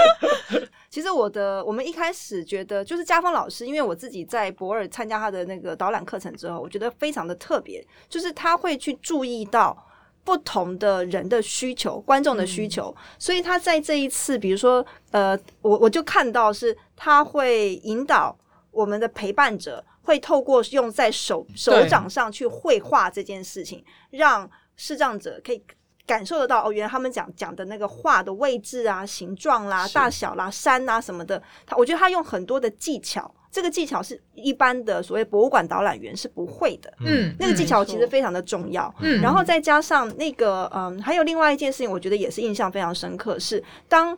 [laughs] 其实我的，我们一开始觉得就是家峰老师，因为我自己在博尔参加他的那个导览课程之后，我觉得非常的特别，就是他会去注意到不同的人的需求、观众的需求，嗯、所以他在这一次，比如说，呃，我我就看到是他会引导我们的陪伴者。会透过用在手手掌上去绘画这件事情，对让视障者可以感受得到哦，原来他们讲讲的那个画的位置啊、形状啦、是。大小啦、山啊什么的，他我觉得他用很多的技巧，这个技巧是一般的所谓博物馆导览员是不会的，嗯，那个技巧其实非常的重要，嗯，然后再加上那个嗯，还有另外一件事情，我觉得也是印象非常深刻，是当。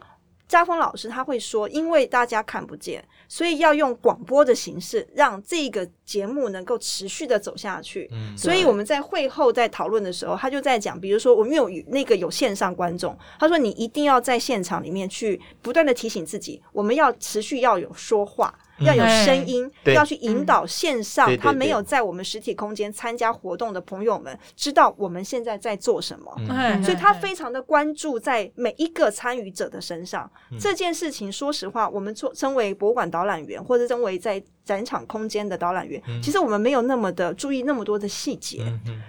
家峰老师他会说，因为大家看不见，所以要用广播的形式让这个节目能够持续的走下去。嗯，所以我们在会后在讨论的时候，他就在讲，比如说我们有那个有线上观众，他说你一定要在现场里面去不断的提醒自己，我们要持续要有说话。要有声音，嗯、要去引导线上他没有在我们实体空间参加活动的朋友们知道我们现在在做什么。嗯、所以他非常的关注在每一个参与者的身上。嗯、这件事情，说实话，我们做身为博物馆导览员，或者身为在展场空间的导览员，嗯、其实我们没有那么的注意那么多的细节。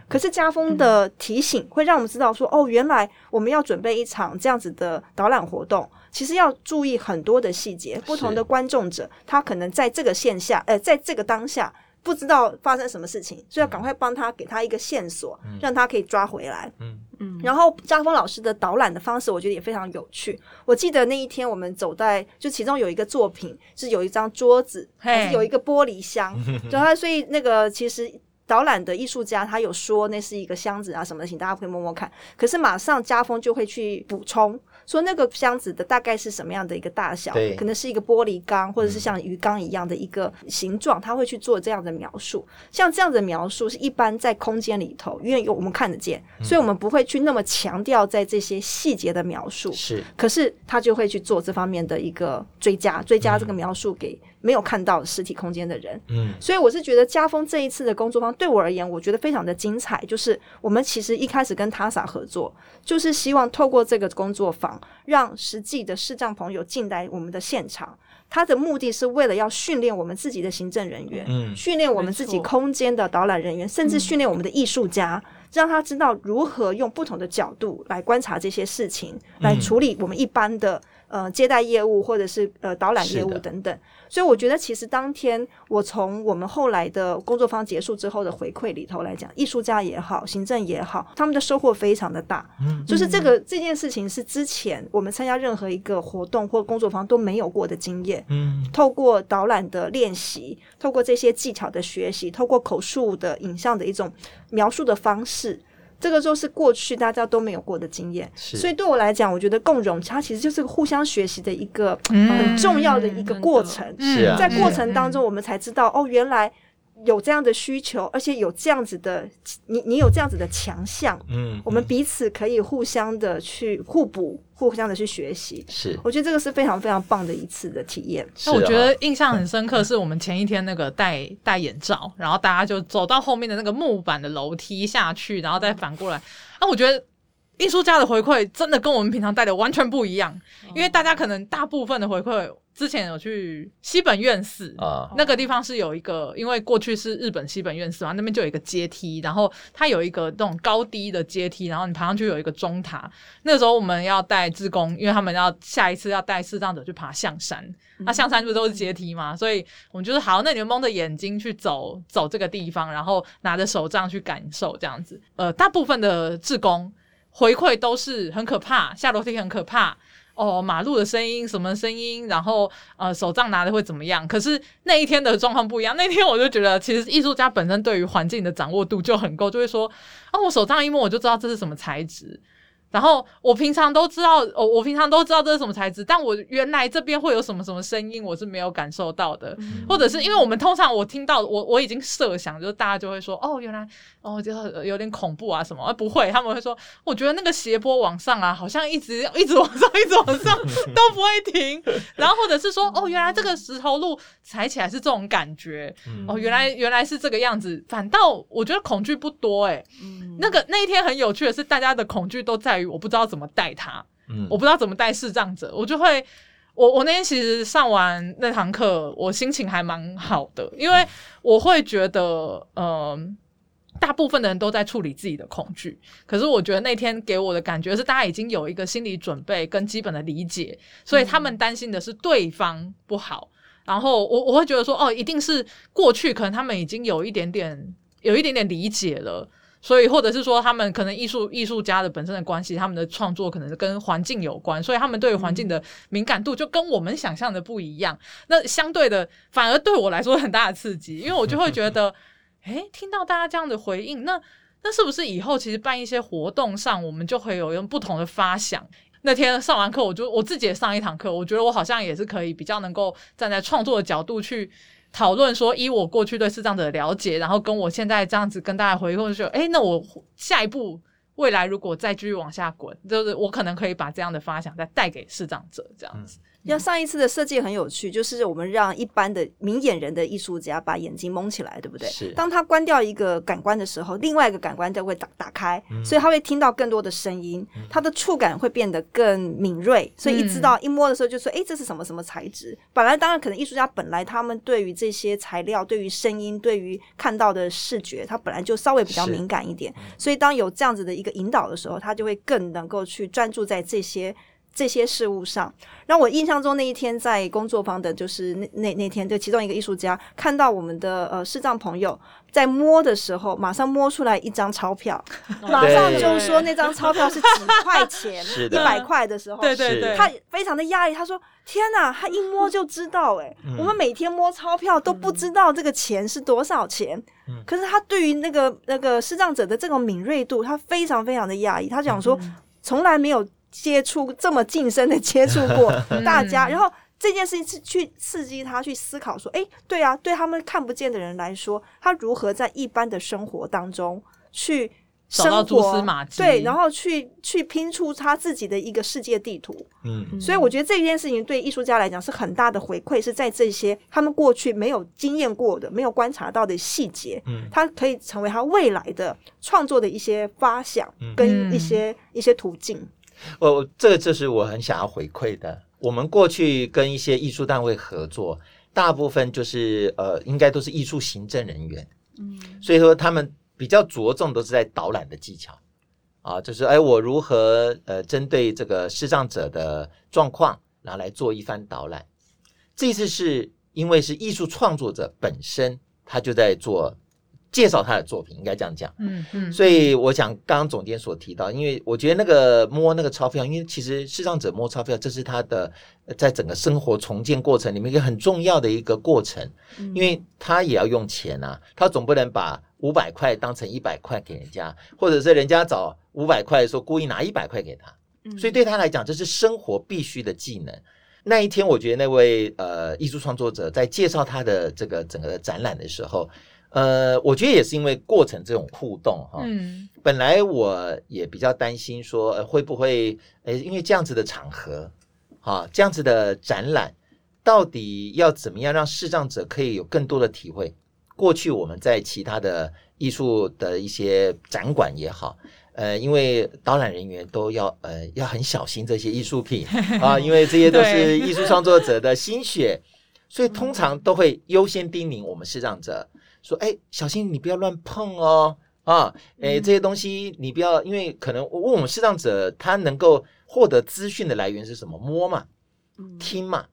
可是家风的提醒会让我们知道说，哦，原来我们要准备一场这样子的导览活动。其实要注意很多的细节，不同的观众者，他可能在这个线下，呃，在这个当下不知道发生什么事情，所以要赶快帮他给他一个线索，嗯、让他可以抓回来。嗯嗯。然后家峰老师的导览的方式，我觉得也非常有趣。我记得那一天我们走在，就其中有一个作品是有一张桌子，还是有一个玻璃箱，[laughs] 然后所以那个其实导览的艺术家他有说那是一个箱子啊什么的，请大家可以摸摸看。可是马上家峰就会去补充。说那个箱子的大概是什么样的一个大小？对可能是一个玻璃缸，或者是像鱼缸一样的一个形状，他会去做这样的描述。像这样的描述是一般在空间里头，因为有我们看得见，所以我们不会去那么强调在这些细节的描述。是，可是他就会去做这方面的一个追加，追加这个描述给没有看到实体空间的人。嗯，所以我是觉得家风这一次的工作坊对我而言，我觉得非常的精彩。就是我们其实一开始跟 TASA 合作，就是希望透过这个工作坊。让实际的视障朋友进来我们的现场，他的目的是为了要训练我们自己的行政人员，嗯，训练我们自己空间的导览人员，甚至训练我们的艺术家，让他知道如何用不同的角度来观察这些事情，来处理我们一般的。呃，接待业务或者是呃导览业务等等，所以我觉得其实当天我从我们后来的工作坊结束之后的回馈里头来讲，艺术家也好，行政也好，他们的收获非常的大。嗯，就是这个这件事情是之前我们参加任何一个活动或工作坊都没有过的经验。嗯，透过导览的练习，透过这些技巧的学习，透过口述的影像的一种描述的方式。这个就是过去大家都没有过的经验，所以对我来讲，我觉得共融它其实就是个互相学习的一个很重要的一个过程。是啊，在过程当中，我们才知道哦，原来有这样的需求，而且有这样子的你，你有这样子的强项，嗯，我们彼此可以互相的去互补。互相的去学习，是，我觉得这个是非常非常棒的一次的体验。那我觉得印象很深刻，是我们前一天那个戴戴眼罩，然后大家就走到后面的那个木板的楼梯下去，然后再反过来。啊，我觉得艺术家的回馈真的跟我们平常带的完全不一样，因为大家可能大部分的回馈。之前有去西本院寺啊，那个地方是有一个，因为过去是日本西本院寺嘛，那边就有一个阶梯，然后它有一个那种高低的阶梯，然后你爬上去有一个钟塔。那个时候我们要带志工，因为他们要下一次要带视障者去爬象山，那象山不是都是阶梯嘛，所以我们就是好，那你们蒙着眼睛去走走这个地方，然后拿着手杖去感受这样子。呃，大部分的志工回馈都是很可怕，下楼梯很可怕。哦，马路的声音，什么声音？然后呃，手杖拿的会怎么样？可是那一天的状况不一样。那天我就觉得，其实艺术家本身对于环境的掌握度就很够，就会说，哦，我手杖一摸我就知道这是什么材质。然后我平常都知道，哦，我平常都知道这是什么材质，但我原来这边会有什么什么声音，我是没有感受到的，嗯、或者是因为我们通常我听到，我我已经设想，就是大家就会说，哦，原来，哦，就有点恐怖啊什么，而不会，他们会说，我觉得那个斜坡往上啊，好像一直一直往上，一直往上都不会停，[laughs] 然后或者是说，哦，原来这个石头路踩起来是这种感觉，哦，原来原来是这个样子，反倒我觉得恐惧不多，欸，诶，那个那一天很有趣的是，大家的恐惧都在。我不知道怎么带他，嗯，我不知道怎么带视障者，我就会，我我那天其实上完那堂课，我心情还蛮好的，因为我会觉得，嗯、呃，大部分的人都在处理自己的恐惧，可是我觉得那天给我的感觉是，大家已经有一个心理准备跟基本的理解，所以他们担心的是对方不好，然后我我会觉得说，哦，一定是过去可能他们已经有一点点有一点点理解了。所以，或者是说，他们可能艺术艺术家的本身的关系，他们的创作可能是跟环境有关，所以他们对于环境的敏感度就跟我们想象的不一样。那相对的，反而对我来说很大的刺激，因为我就会觉得，[laughs] 诶，听到大家这样的回应，那那是不是以后其实办一些活动上，我们就会有用不同的发想？那天上完课，我就我自己也上一堂课，我觉得我好像也是可以比较能够站在创作的角度去。讨论说，以我过去对视障者的了解，然后跟我现在这样子跟大家回顾，就说，哎，那我下一步未来如果再继续往下滚，就是我可能可以把这样的发想再带给视障者，这样子。像上一次的设计很有趣，就是我们让一般的明眼人的艺术家把眼睛蒙起来，对不对？是。当他关掉一个感官的时候，另外一个感官就会打打开，嗯、所以他会听到更多的声音，嗯、他的触感会变得更敏锐，所以一知道一摸的时候就说：“哎、嗯，这是什么什么材质？”本来当然可能艺术家本来他们对于这些材料、对于声音、对于看到的视觉，他本来就稍微比较敏感一点，所以当有这样子的一个引导的时候，他就会更能够去专注在这些。这些事物上，让我印象中那一天在工作坊的，就是那那那天，就其中一个艺术家看到我们的呃视障朋友在摸的时候，马上摸出来一张钞票，马上就说那张钞票是几块钱，[laughs] 一百块的时候，对对对，他非常的压抑，他说：“天哪，他一摸就知道，哎，我们每天摸钞票都不知道这个钱是多少钱，可是他对于那个那个视障者的这种敏锐度，他非常非常的压抑，他讲说从来没有。”接触这么近身的接触过 [laughs] 大家，然后这件事情是去刺激他去思考说，哎，对啊，对他们看不见的人来说，他如何在一般的生活当中去生活，找到蛛丝马迹，对，然后去去拼出他自己的一个世界地图。嗯，所以我觉得这件事情对艺术家来讲是很大的回馈，是在这些他们过去没有经验过的、没有观察到的细节，嗯，他可以成为他未来的创作的一些发想跟一些、嗯、一些途径。我这个就是我很想要回馈的。我们过去跟一些艺术单位合作，大部分就是呃，应该都是艺术行政人员，嗯，所以说他们比较着重都是在导览的技巧啊，就是哎，我如何呃，针对这个视障者的状况，然后来做一番导览。这次是因为是艺术创作者本身，他就在做。介绍他的作品，应该这样讲。嗯嗯，所以我想刚刚总监所提到，因为我觉得那个摸那个钞票，因为其实视障者摸钞票，这是他的在整个生活重建过程里面一个很重要的一个过程，因为他也要用钱啊，他总不能把五百块当成一百块给人家，或者是人家找五百块的时候故意拿一百块给他，所以对他来讲，这是生活必须的技能。那一天，我觉得那位呃艺术创作者在介绍他的这个整个展览的时候。呃，我觉得也是因为过程这种互动哈，嗯，本来我也比较担心说，呃，会不会，呃，因为这样子的场合，哈，这样子的展览，到底要怎么样让视障者可以有更多的体会？过去我们在其他的艺术的一些展馆也好，呃，因为导览人员都要呃要很小心这些艺术品啊，因为这些都是 [laughs] 艺术创作者的心血，所以通常都会优先叮咛我们视障者。说哎，小心你不要乱碰哦啊！哎，这些东西你不要，因为可能问我们视障者，他能够获得资讯的来源是什么？摸嘛，听嘛，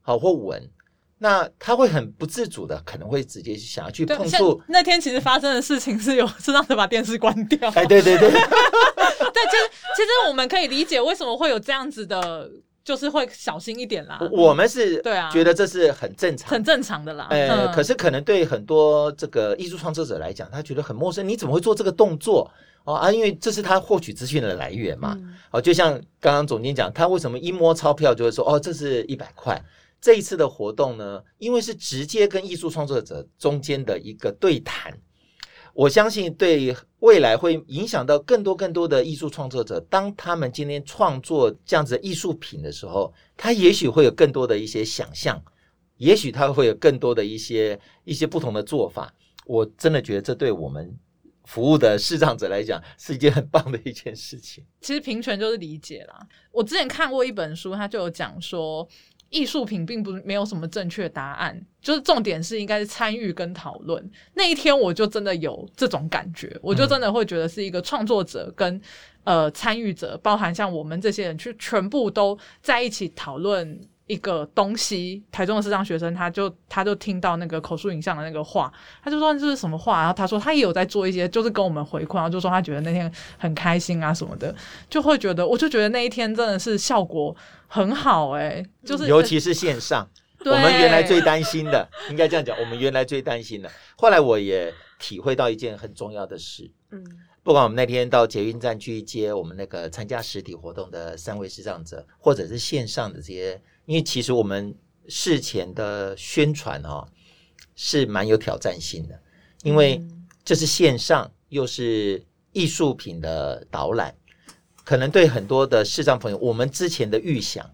好或闻，那他会很不自主的，可能会直接想要去碰触。那天其实发生的事情是有 [laughs] 视障者把电视关掉。哎，对对对，对，[laughs] 其实其实我们可以理解为什么会有这样子的。就是会小心一点啦。我们是对啊，觉得这是很正常、很正常的啦。呃，嗯、可是可能对很多这个艺术创作者来讲，他觉得很陌生。你怎么会做这个动作？哦啊，因为这是他获取资讯的来源嘛。嗯、哦，就像刚刚总监讲，他为什么一摸钞票就会说哦，这是一百块？这一次的活动呢，因为是直接跟艺术创作者中间的一个对谈。我相信，对未来会影响到更多更多的艺术创作者。当他们今天创作这样子艺术品的时候，他也许会有更多的一些想象，也许他会有更多的一些一些不同的做法。我真的觉得，这对我们服务的视障者来讲，是一件很棒的一件事情。其实平权就是理解啦。我之前看过一本书，他就有讲说。艺术品并不没有什么正确答案，就是重点是应该是参与跟讨论。那一天我就真的有这种感觉，我就真的会觉得是一个创作者跟呃参与者，包含像我们这些人去全部都在一起讨论一个东西。台中的视障学生他就他就听到那个口述影像的那个话，他就说这是什么话，然后他说他也有在做一些，就是跟我们回馈，然后就说他觉得那天很开心啊什么的，就会觉得我就觉得那一天真的是效果。很好哎、欸，就是尤其是线上，我们原来最担心的，应该这样讲，我们原来最担心的。后来我也体会到一件很重要的事，嗯，不管我们那天到捷运站去接我们那个参加实体活动的三位视障者，或者是线上的这些，因为其实我们事前的宣传哦是蛮有挑战性的，因为这是线上又是艺术品的导览。可能对很多的视障朋友，我们之前的预想，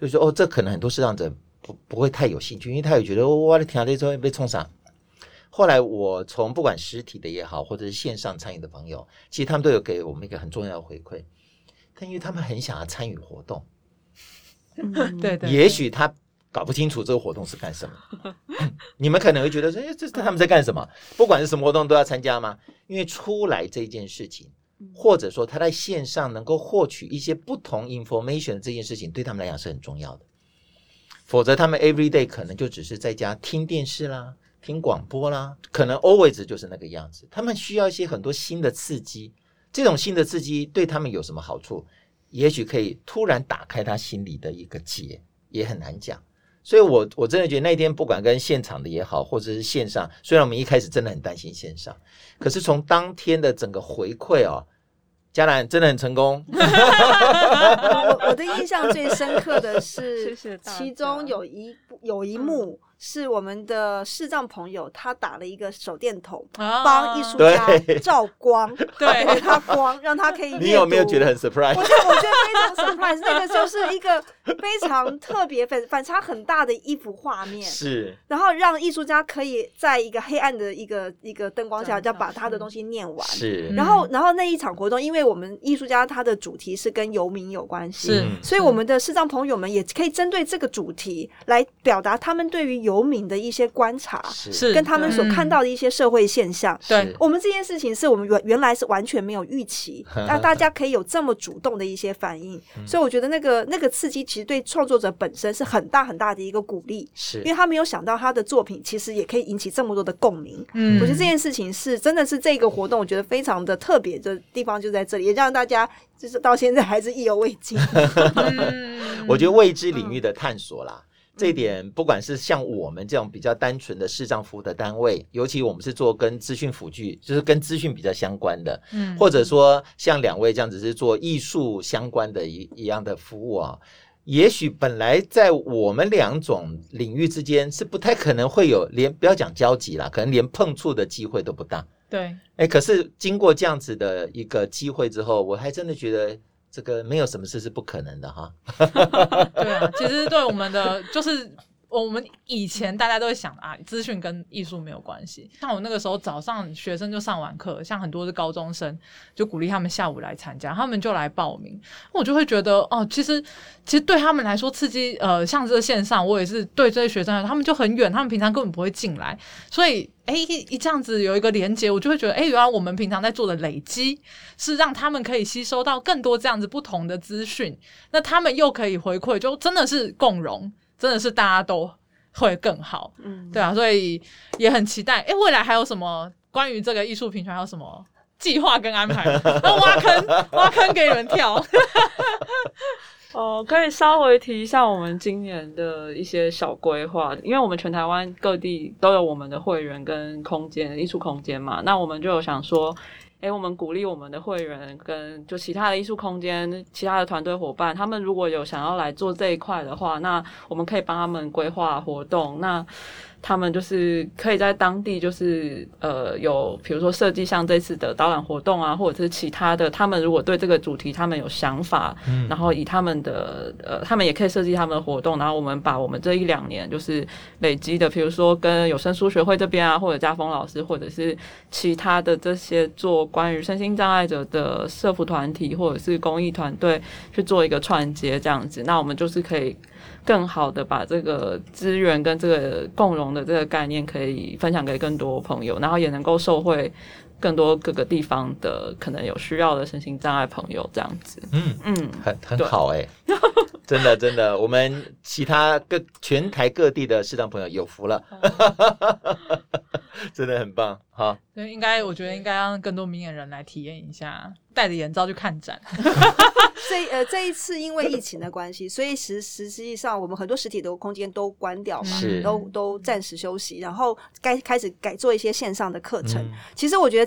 就是说哦，这可能很多视障者不不会太有兴趣，因为他也觉得哇，你听这之后被冲上。后来我从不管实体的也好，或者是线上参与的朋友，其实他们都有给我们一个很重要的回馈，但因为他们很想要参与活动，嗯、对对，也许他搞不清楚这个活动是干什么，你们可能会觉得说，哎，这是他们在干什么？不管是什么活动都要参加吗？因为出来这件事情，或者说他在线上能够获取一些不同 information 的这件事情，对他们来讲是很重要的，否则他们 every day 可能就只是在家听电视啦。听广播啦，可能 always 就是那个样子。他们需要一些很多新的刺激，这种新的刺激对他们有什么好处？也许可以突然打开他心里的一个结，也很难讲。所以我，我我真的觉得那天不管跟现场的也好，或者是线上，虽然我们一开始真的很担心线上，可是从当天的整个回馈哦，嘉兰真的很成功。[laughs] 我我的印象最深刻的是，其中有一有一幕。是我们的视障朋友，他打了一个手电筒，帮艺术家照光，[laughs] 对，给他光，让他可以。[laughs] 你有没有觉得很 surprise？我觉得我觉得非常 surprise，那个就是一个非常特别反反差很大的一幅画面。[laughs] 是，然后让艺术家可以在一个黑暗的一个一个灯光下，要把他的东西念完。是，然后然后那一场活动，因为我们艺术家他的主题是跟游民有关系，是，所以我们的视障朋友们也可以针对这个主题来表达他们对于游民的一些观察，是跟他们所看到的一些社会现象。对，我们这件事情是我们原原来是完全没有预期，[laughs] 那大家可以有这么主动的一些反应，所以我觉得那个那个刺激其实对创作者本身是很大很大的一个鼓励，是因为他没有想到他的作品其实也可以引起这么多的共鸣。嗯，我觉得这件事情是真的是这个活动，我觉得非常的特别的地方就在这里，也让大家就是到现在还是意犹未尽。[laughs] 我觉得未知领域的探索啦。这一点，不管是像我们这种比较单纯的视障服务的单位，尤其我们是做跟资讯辅具，就是跟资讯比较相关的，嗯，或者说像两位这样子是做艺术相关的一一样的服务啊，也许本来在我们两种领域之间是不太可能会有连不要讲交集啦，可能连碰触的机会都不大。对，哎，可是经过这样子的一个机会之后，我还真的觉得。这个没有什么事是不可能的哈。[laughs] 对啊，其实对我们的就是我们以前大家都会想啊，资讯跟艺术没有关系。像我那个时候早上学生就上完课，像很多是高中生，就鼓励他们下午来参加，他们就来报名。我就会觉得哦，其实其实对他们来说刺激，呃，像这个线上，我也是对这些学生来说，他们就很远，他们平常根本不会进来，所以。哎，一这样子有一个连接，我就会觉得，哎，原来我们平常在做的累积，是让他们可以吸收到更多这样子不同的资讯，那他们又可以回馈，就真的是共融，真的是大家都会更好，嗯，对啊，所以也很期待，哎，未来还有什么关于这个艺术平权还有什么计划跟安排？[laughs] 那挖坑，挖坑给你们跳。[laughs] 哦，可以稍微提一下我们今年的一些小规划，因为我们全台湾各地都有我们的会员跟空间艺术空间嘛，那我们就有想说，诶，我们鼓励我们的会员跟就其他的艺术空间、其他的团队伙伴，他们如果有想要来做这一块的话，那我们可以帮他们规划活动，那。他们就是可以在当地，就是呃，有比如说设计像这次的导览活动啊，或者是其他的。他们如果对这个主题他们有想法，嗯，然后以他们的呃，他们也可以设计他们的活动。然后我们把我们这一两年就是累积的，比如说跟有声书学会这边啊，或者家峰老师，或者是其他的这些做关于身心障碍者的社服团体或者是公益团队去做一个串接这样子。那我们就是可以。更好的把这个资源跟这个共融的这个概念可以分享给更多朋友，然后也能够受惠更多各个地方的可能有需要的身心障碍朋友这样子。嗯嗯，很很好哎、欸，[laughs] 真的真的，我们其他各全台各地的视障朋友有福了，[laughs] 真的很棒哈。对，应该我觉得应该让更多明眼人来体验一下，戴着眼罩去看展。[laughs] 这呃，这一次因为疫情的关系，所以实实际上我们很多实体的空间都关掉嘛，都都暂时休息，然后该开始改做一些线上的课程。嗯、其实我觉得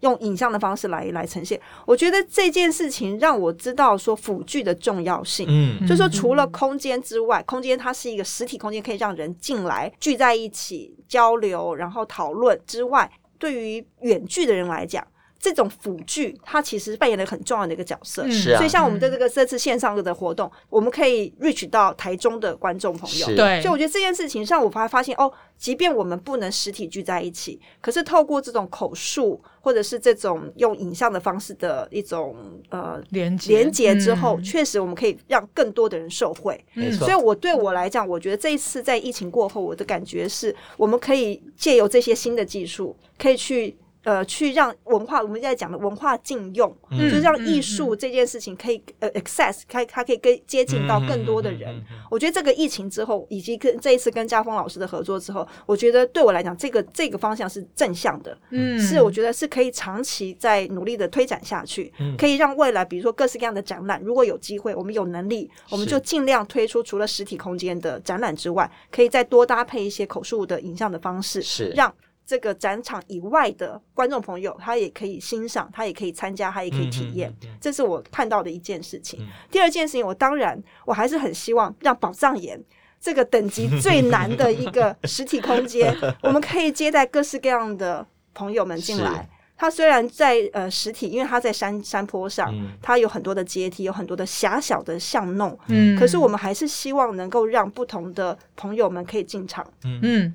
用影像的方式来来呈现。我觉得这件事情让我知道说辅具的重要性，嗯，就是说除了空间之外，空间它是一个实体空间，可以让人进来聚在一起交流，然后讨论之外，对于远距的人来讲，这种辅具，它其实扮演了很重要的一个角色。嗯，是啊。所以像我们的这个这次线上的活动，我们可以 reach 到台中的观众朋友。对。所以我觉得这件事情上，我发发现哦，即便我们不能实体聚在一起，可是透过这种口述或者是这种用影像的方式的一种呃连接连接之后，确实我们可以让更多的人受惠。没。所以我对我来讲，我觉得这一次在疫情过后，我的感觉是我们可以借由这些新的技术，可以去。呃，去让文化。我们现在讲的文化禁用，就是让艺术这件事情可以呃 access，它可以跟接近到更多的人。我觉得这个疫情之后，以及跟这一次跟家峰老师的合作之后，我觉得对我来讲，这个这个方向是正向的。嗯，是我觉得是可以长期在努力的推展下去，可以让未来比如说各式各样的展览，如果有机会，我们有能力，我们就尽量推出除了实体空间的展览之外，可以再多搭配一些口述的影像的方式，是让。这个展场以外的观众朋友，他也可以欣赏，他也可以参加，他也可以体验。这是我看到的一件事情。第二件事情，我当然我还是很希望让宝藏岩这个等级最难的一个 [laughs] 实体空间，我们可以接待各式各样的朋友们进来。它虽然在呃实体，因为它在山山坡上，它有很多的阶梯，有很多的狭小的巷弄。嗯，可是我们还是希望能够让不同的朋友们可以进场。嗯嗯。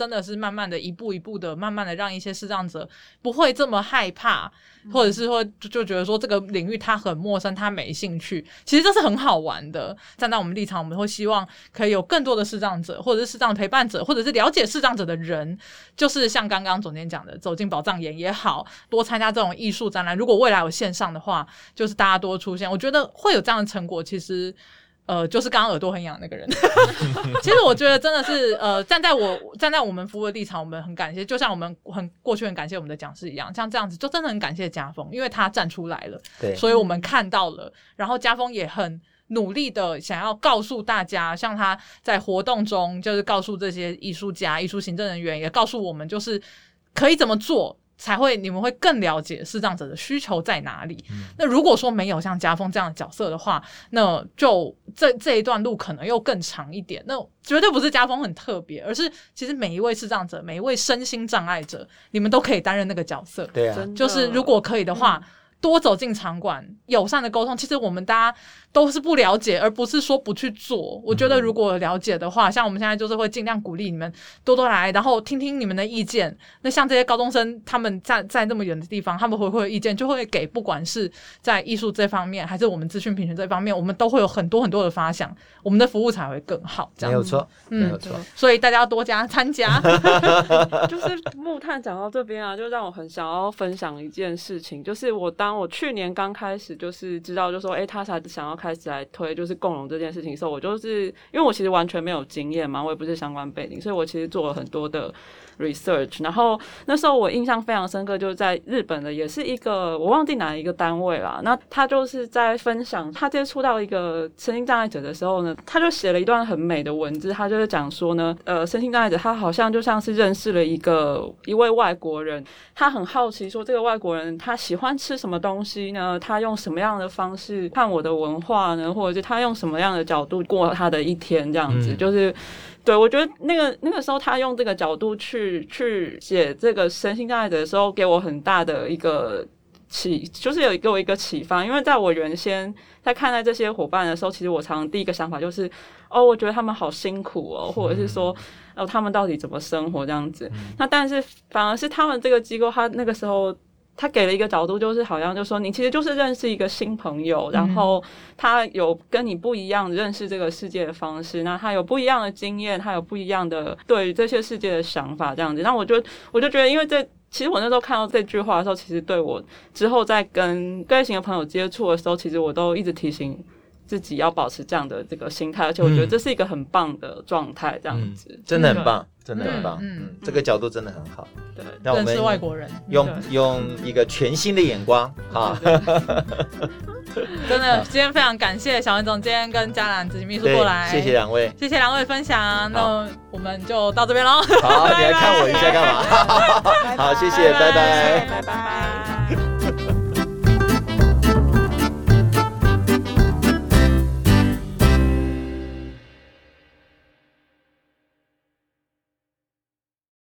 真的是慢慢的一步一步的，慢慢的让一些视障者不会这么害怕，或者是说就就觉得说这个领域他很陌生，他没兴趣。其实这是很好玩的。站在我们立场，我们会希望可以有更多的视障者，或者是视障陪伴者，或者是了解视障者的人，就是像刚刚总监讲的，走进宝藏岩也好，多参加这种艺术展览。如果未来有线上的话，就是大家多出现，我觉得会有这样的成果。其实。呃，就是刚刚耳朵很痒那个人，[laughs] 其实我觉得真的是，呃，站在我站在我们服务的立场，我们很感谢，就像我们很过去很感谢我们的讲师一样，像这样子，就真的很感谢家风，因为他站出来了，对，所以我们看到了，然后家风也很努力的想要告诉大家，像他在活动中，就是告诉这些艺术家、艺术行政人员，也告诉我们，就是可以怎么做。才会，你们会更了解视障者的需求在哪里。嗯、那如果说没有像家峰这样的角色的话，那就这这一段路可能又更长一点。那绝对不是家峰很特别，而是其实每一位视障者，每一位身心障碍者，你们都可以担任那个角色。对啊，就是如果可以的话。嗯多走进场馆，友善的沟通。其实我们大家都是不了解，而不是说不去做。我觉得如果了解的话，嗯、像我们现在就是会尽量鼓励你们多多来，然后听听你们的意见。那像这些高中生，他们在在那么远的地方，他们会不会有意见，就会给，不管是在艺术这方面，还是我们资讯平权这方面，我们都会有很多很多的发想，我们的服务才会更好。这样没有错，嗯、没有错。所以大家要多加参加。[laughs] 就是木炭讲到这边啊，就让我很想要分享一件事情，就是我当。我去年刚开始就是知道，就说，哎、欸，他才想要开始来推，就是共融这件事情的时候，我就是因为我其实完全没有经验嘛，我也不是相关背景，所以我其实做了很多的。research，然后那时候我印象非常深刻，就是在日本的，也是一个我忘记哪一个单位啦。那他就是在分享他接触到一个身心障碍者的时候呢，他就写了一段很美的文字，他就是讲说呢，呃，身心障碍者他好像就像是认识了一个一位外国人，他很好奇说这个外国人他喜欢吃什么东西呢？他用什么样的方式看我的文化呢？或者是他用什么样的角度过他的一天？这样子，嗯、就是。对，我觉得那个那个时候，他用这个角度去去写这个身心障碍者的时候，给我很大的一个启，就是有给我一个启发。因为在我原先在看待这些伙伴的时候，其实我常常第一个想法就是，哦，我觉得他们好辛苦哦，或者是说，哦，他们到底怎么生活这样子。那但是反而是他们这个机构，他那个时候。他给了一个角度，就是好像就说你其实就是认识一个新朋友，然后他有跟你不一样认识这个世界的方式，那他有不一样的经验，他有不一样的对这些世界的想法，这样子。那我就我就觉得，因为这其实我那时候看到这句话的时候，其实对我之后在跟各类型的朋友接触的时候，其实我都一直提醒。自己要保持这样的这个心态，而且我觉得这是一个很棒的状态，这样子、嗯、真的很棒，真的很棒，嗯，嗯。这个角度真的很好。对，让我们是外国人，用用一个全新的眼光，[laughs] 哈，[laughs] 真的，今天非常感谢小文总今天跟嘉兰执行秘书过来，谢谢两位，谢谢两位分享，那我们就到这边喽。好，你来看我一下干嘛？[laughs] 好，谢谢，拜拜，拜拜。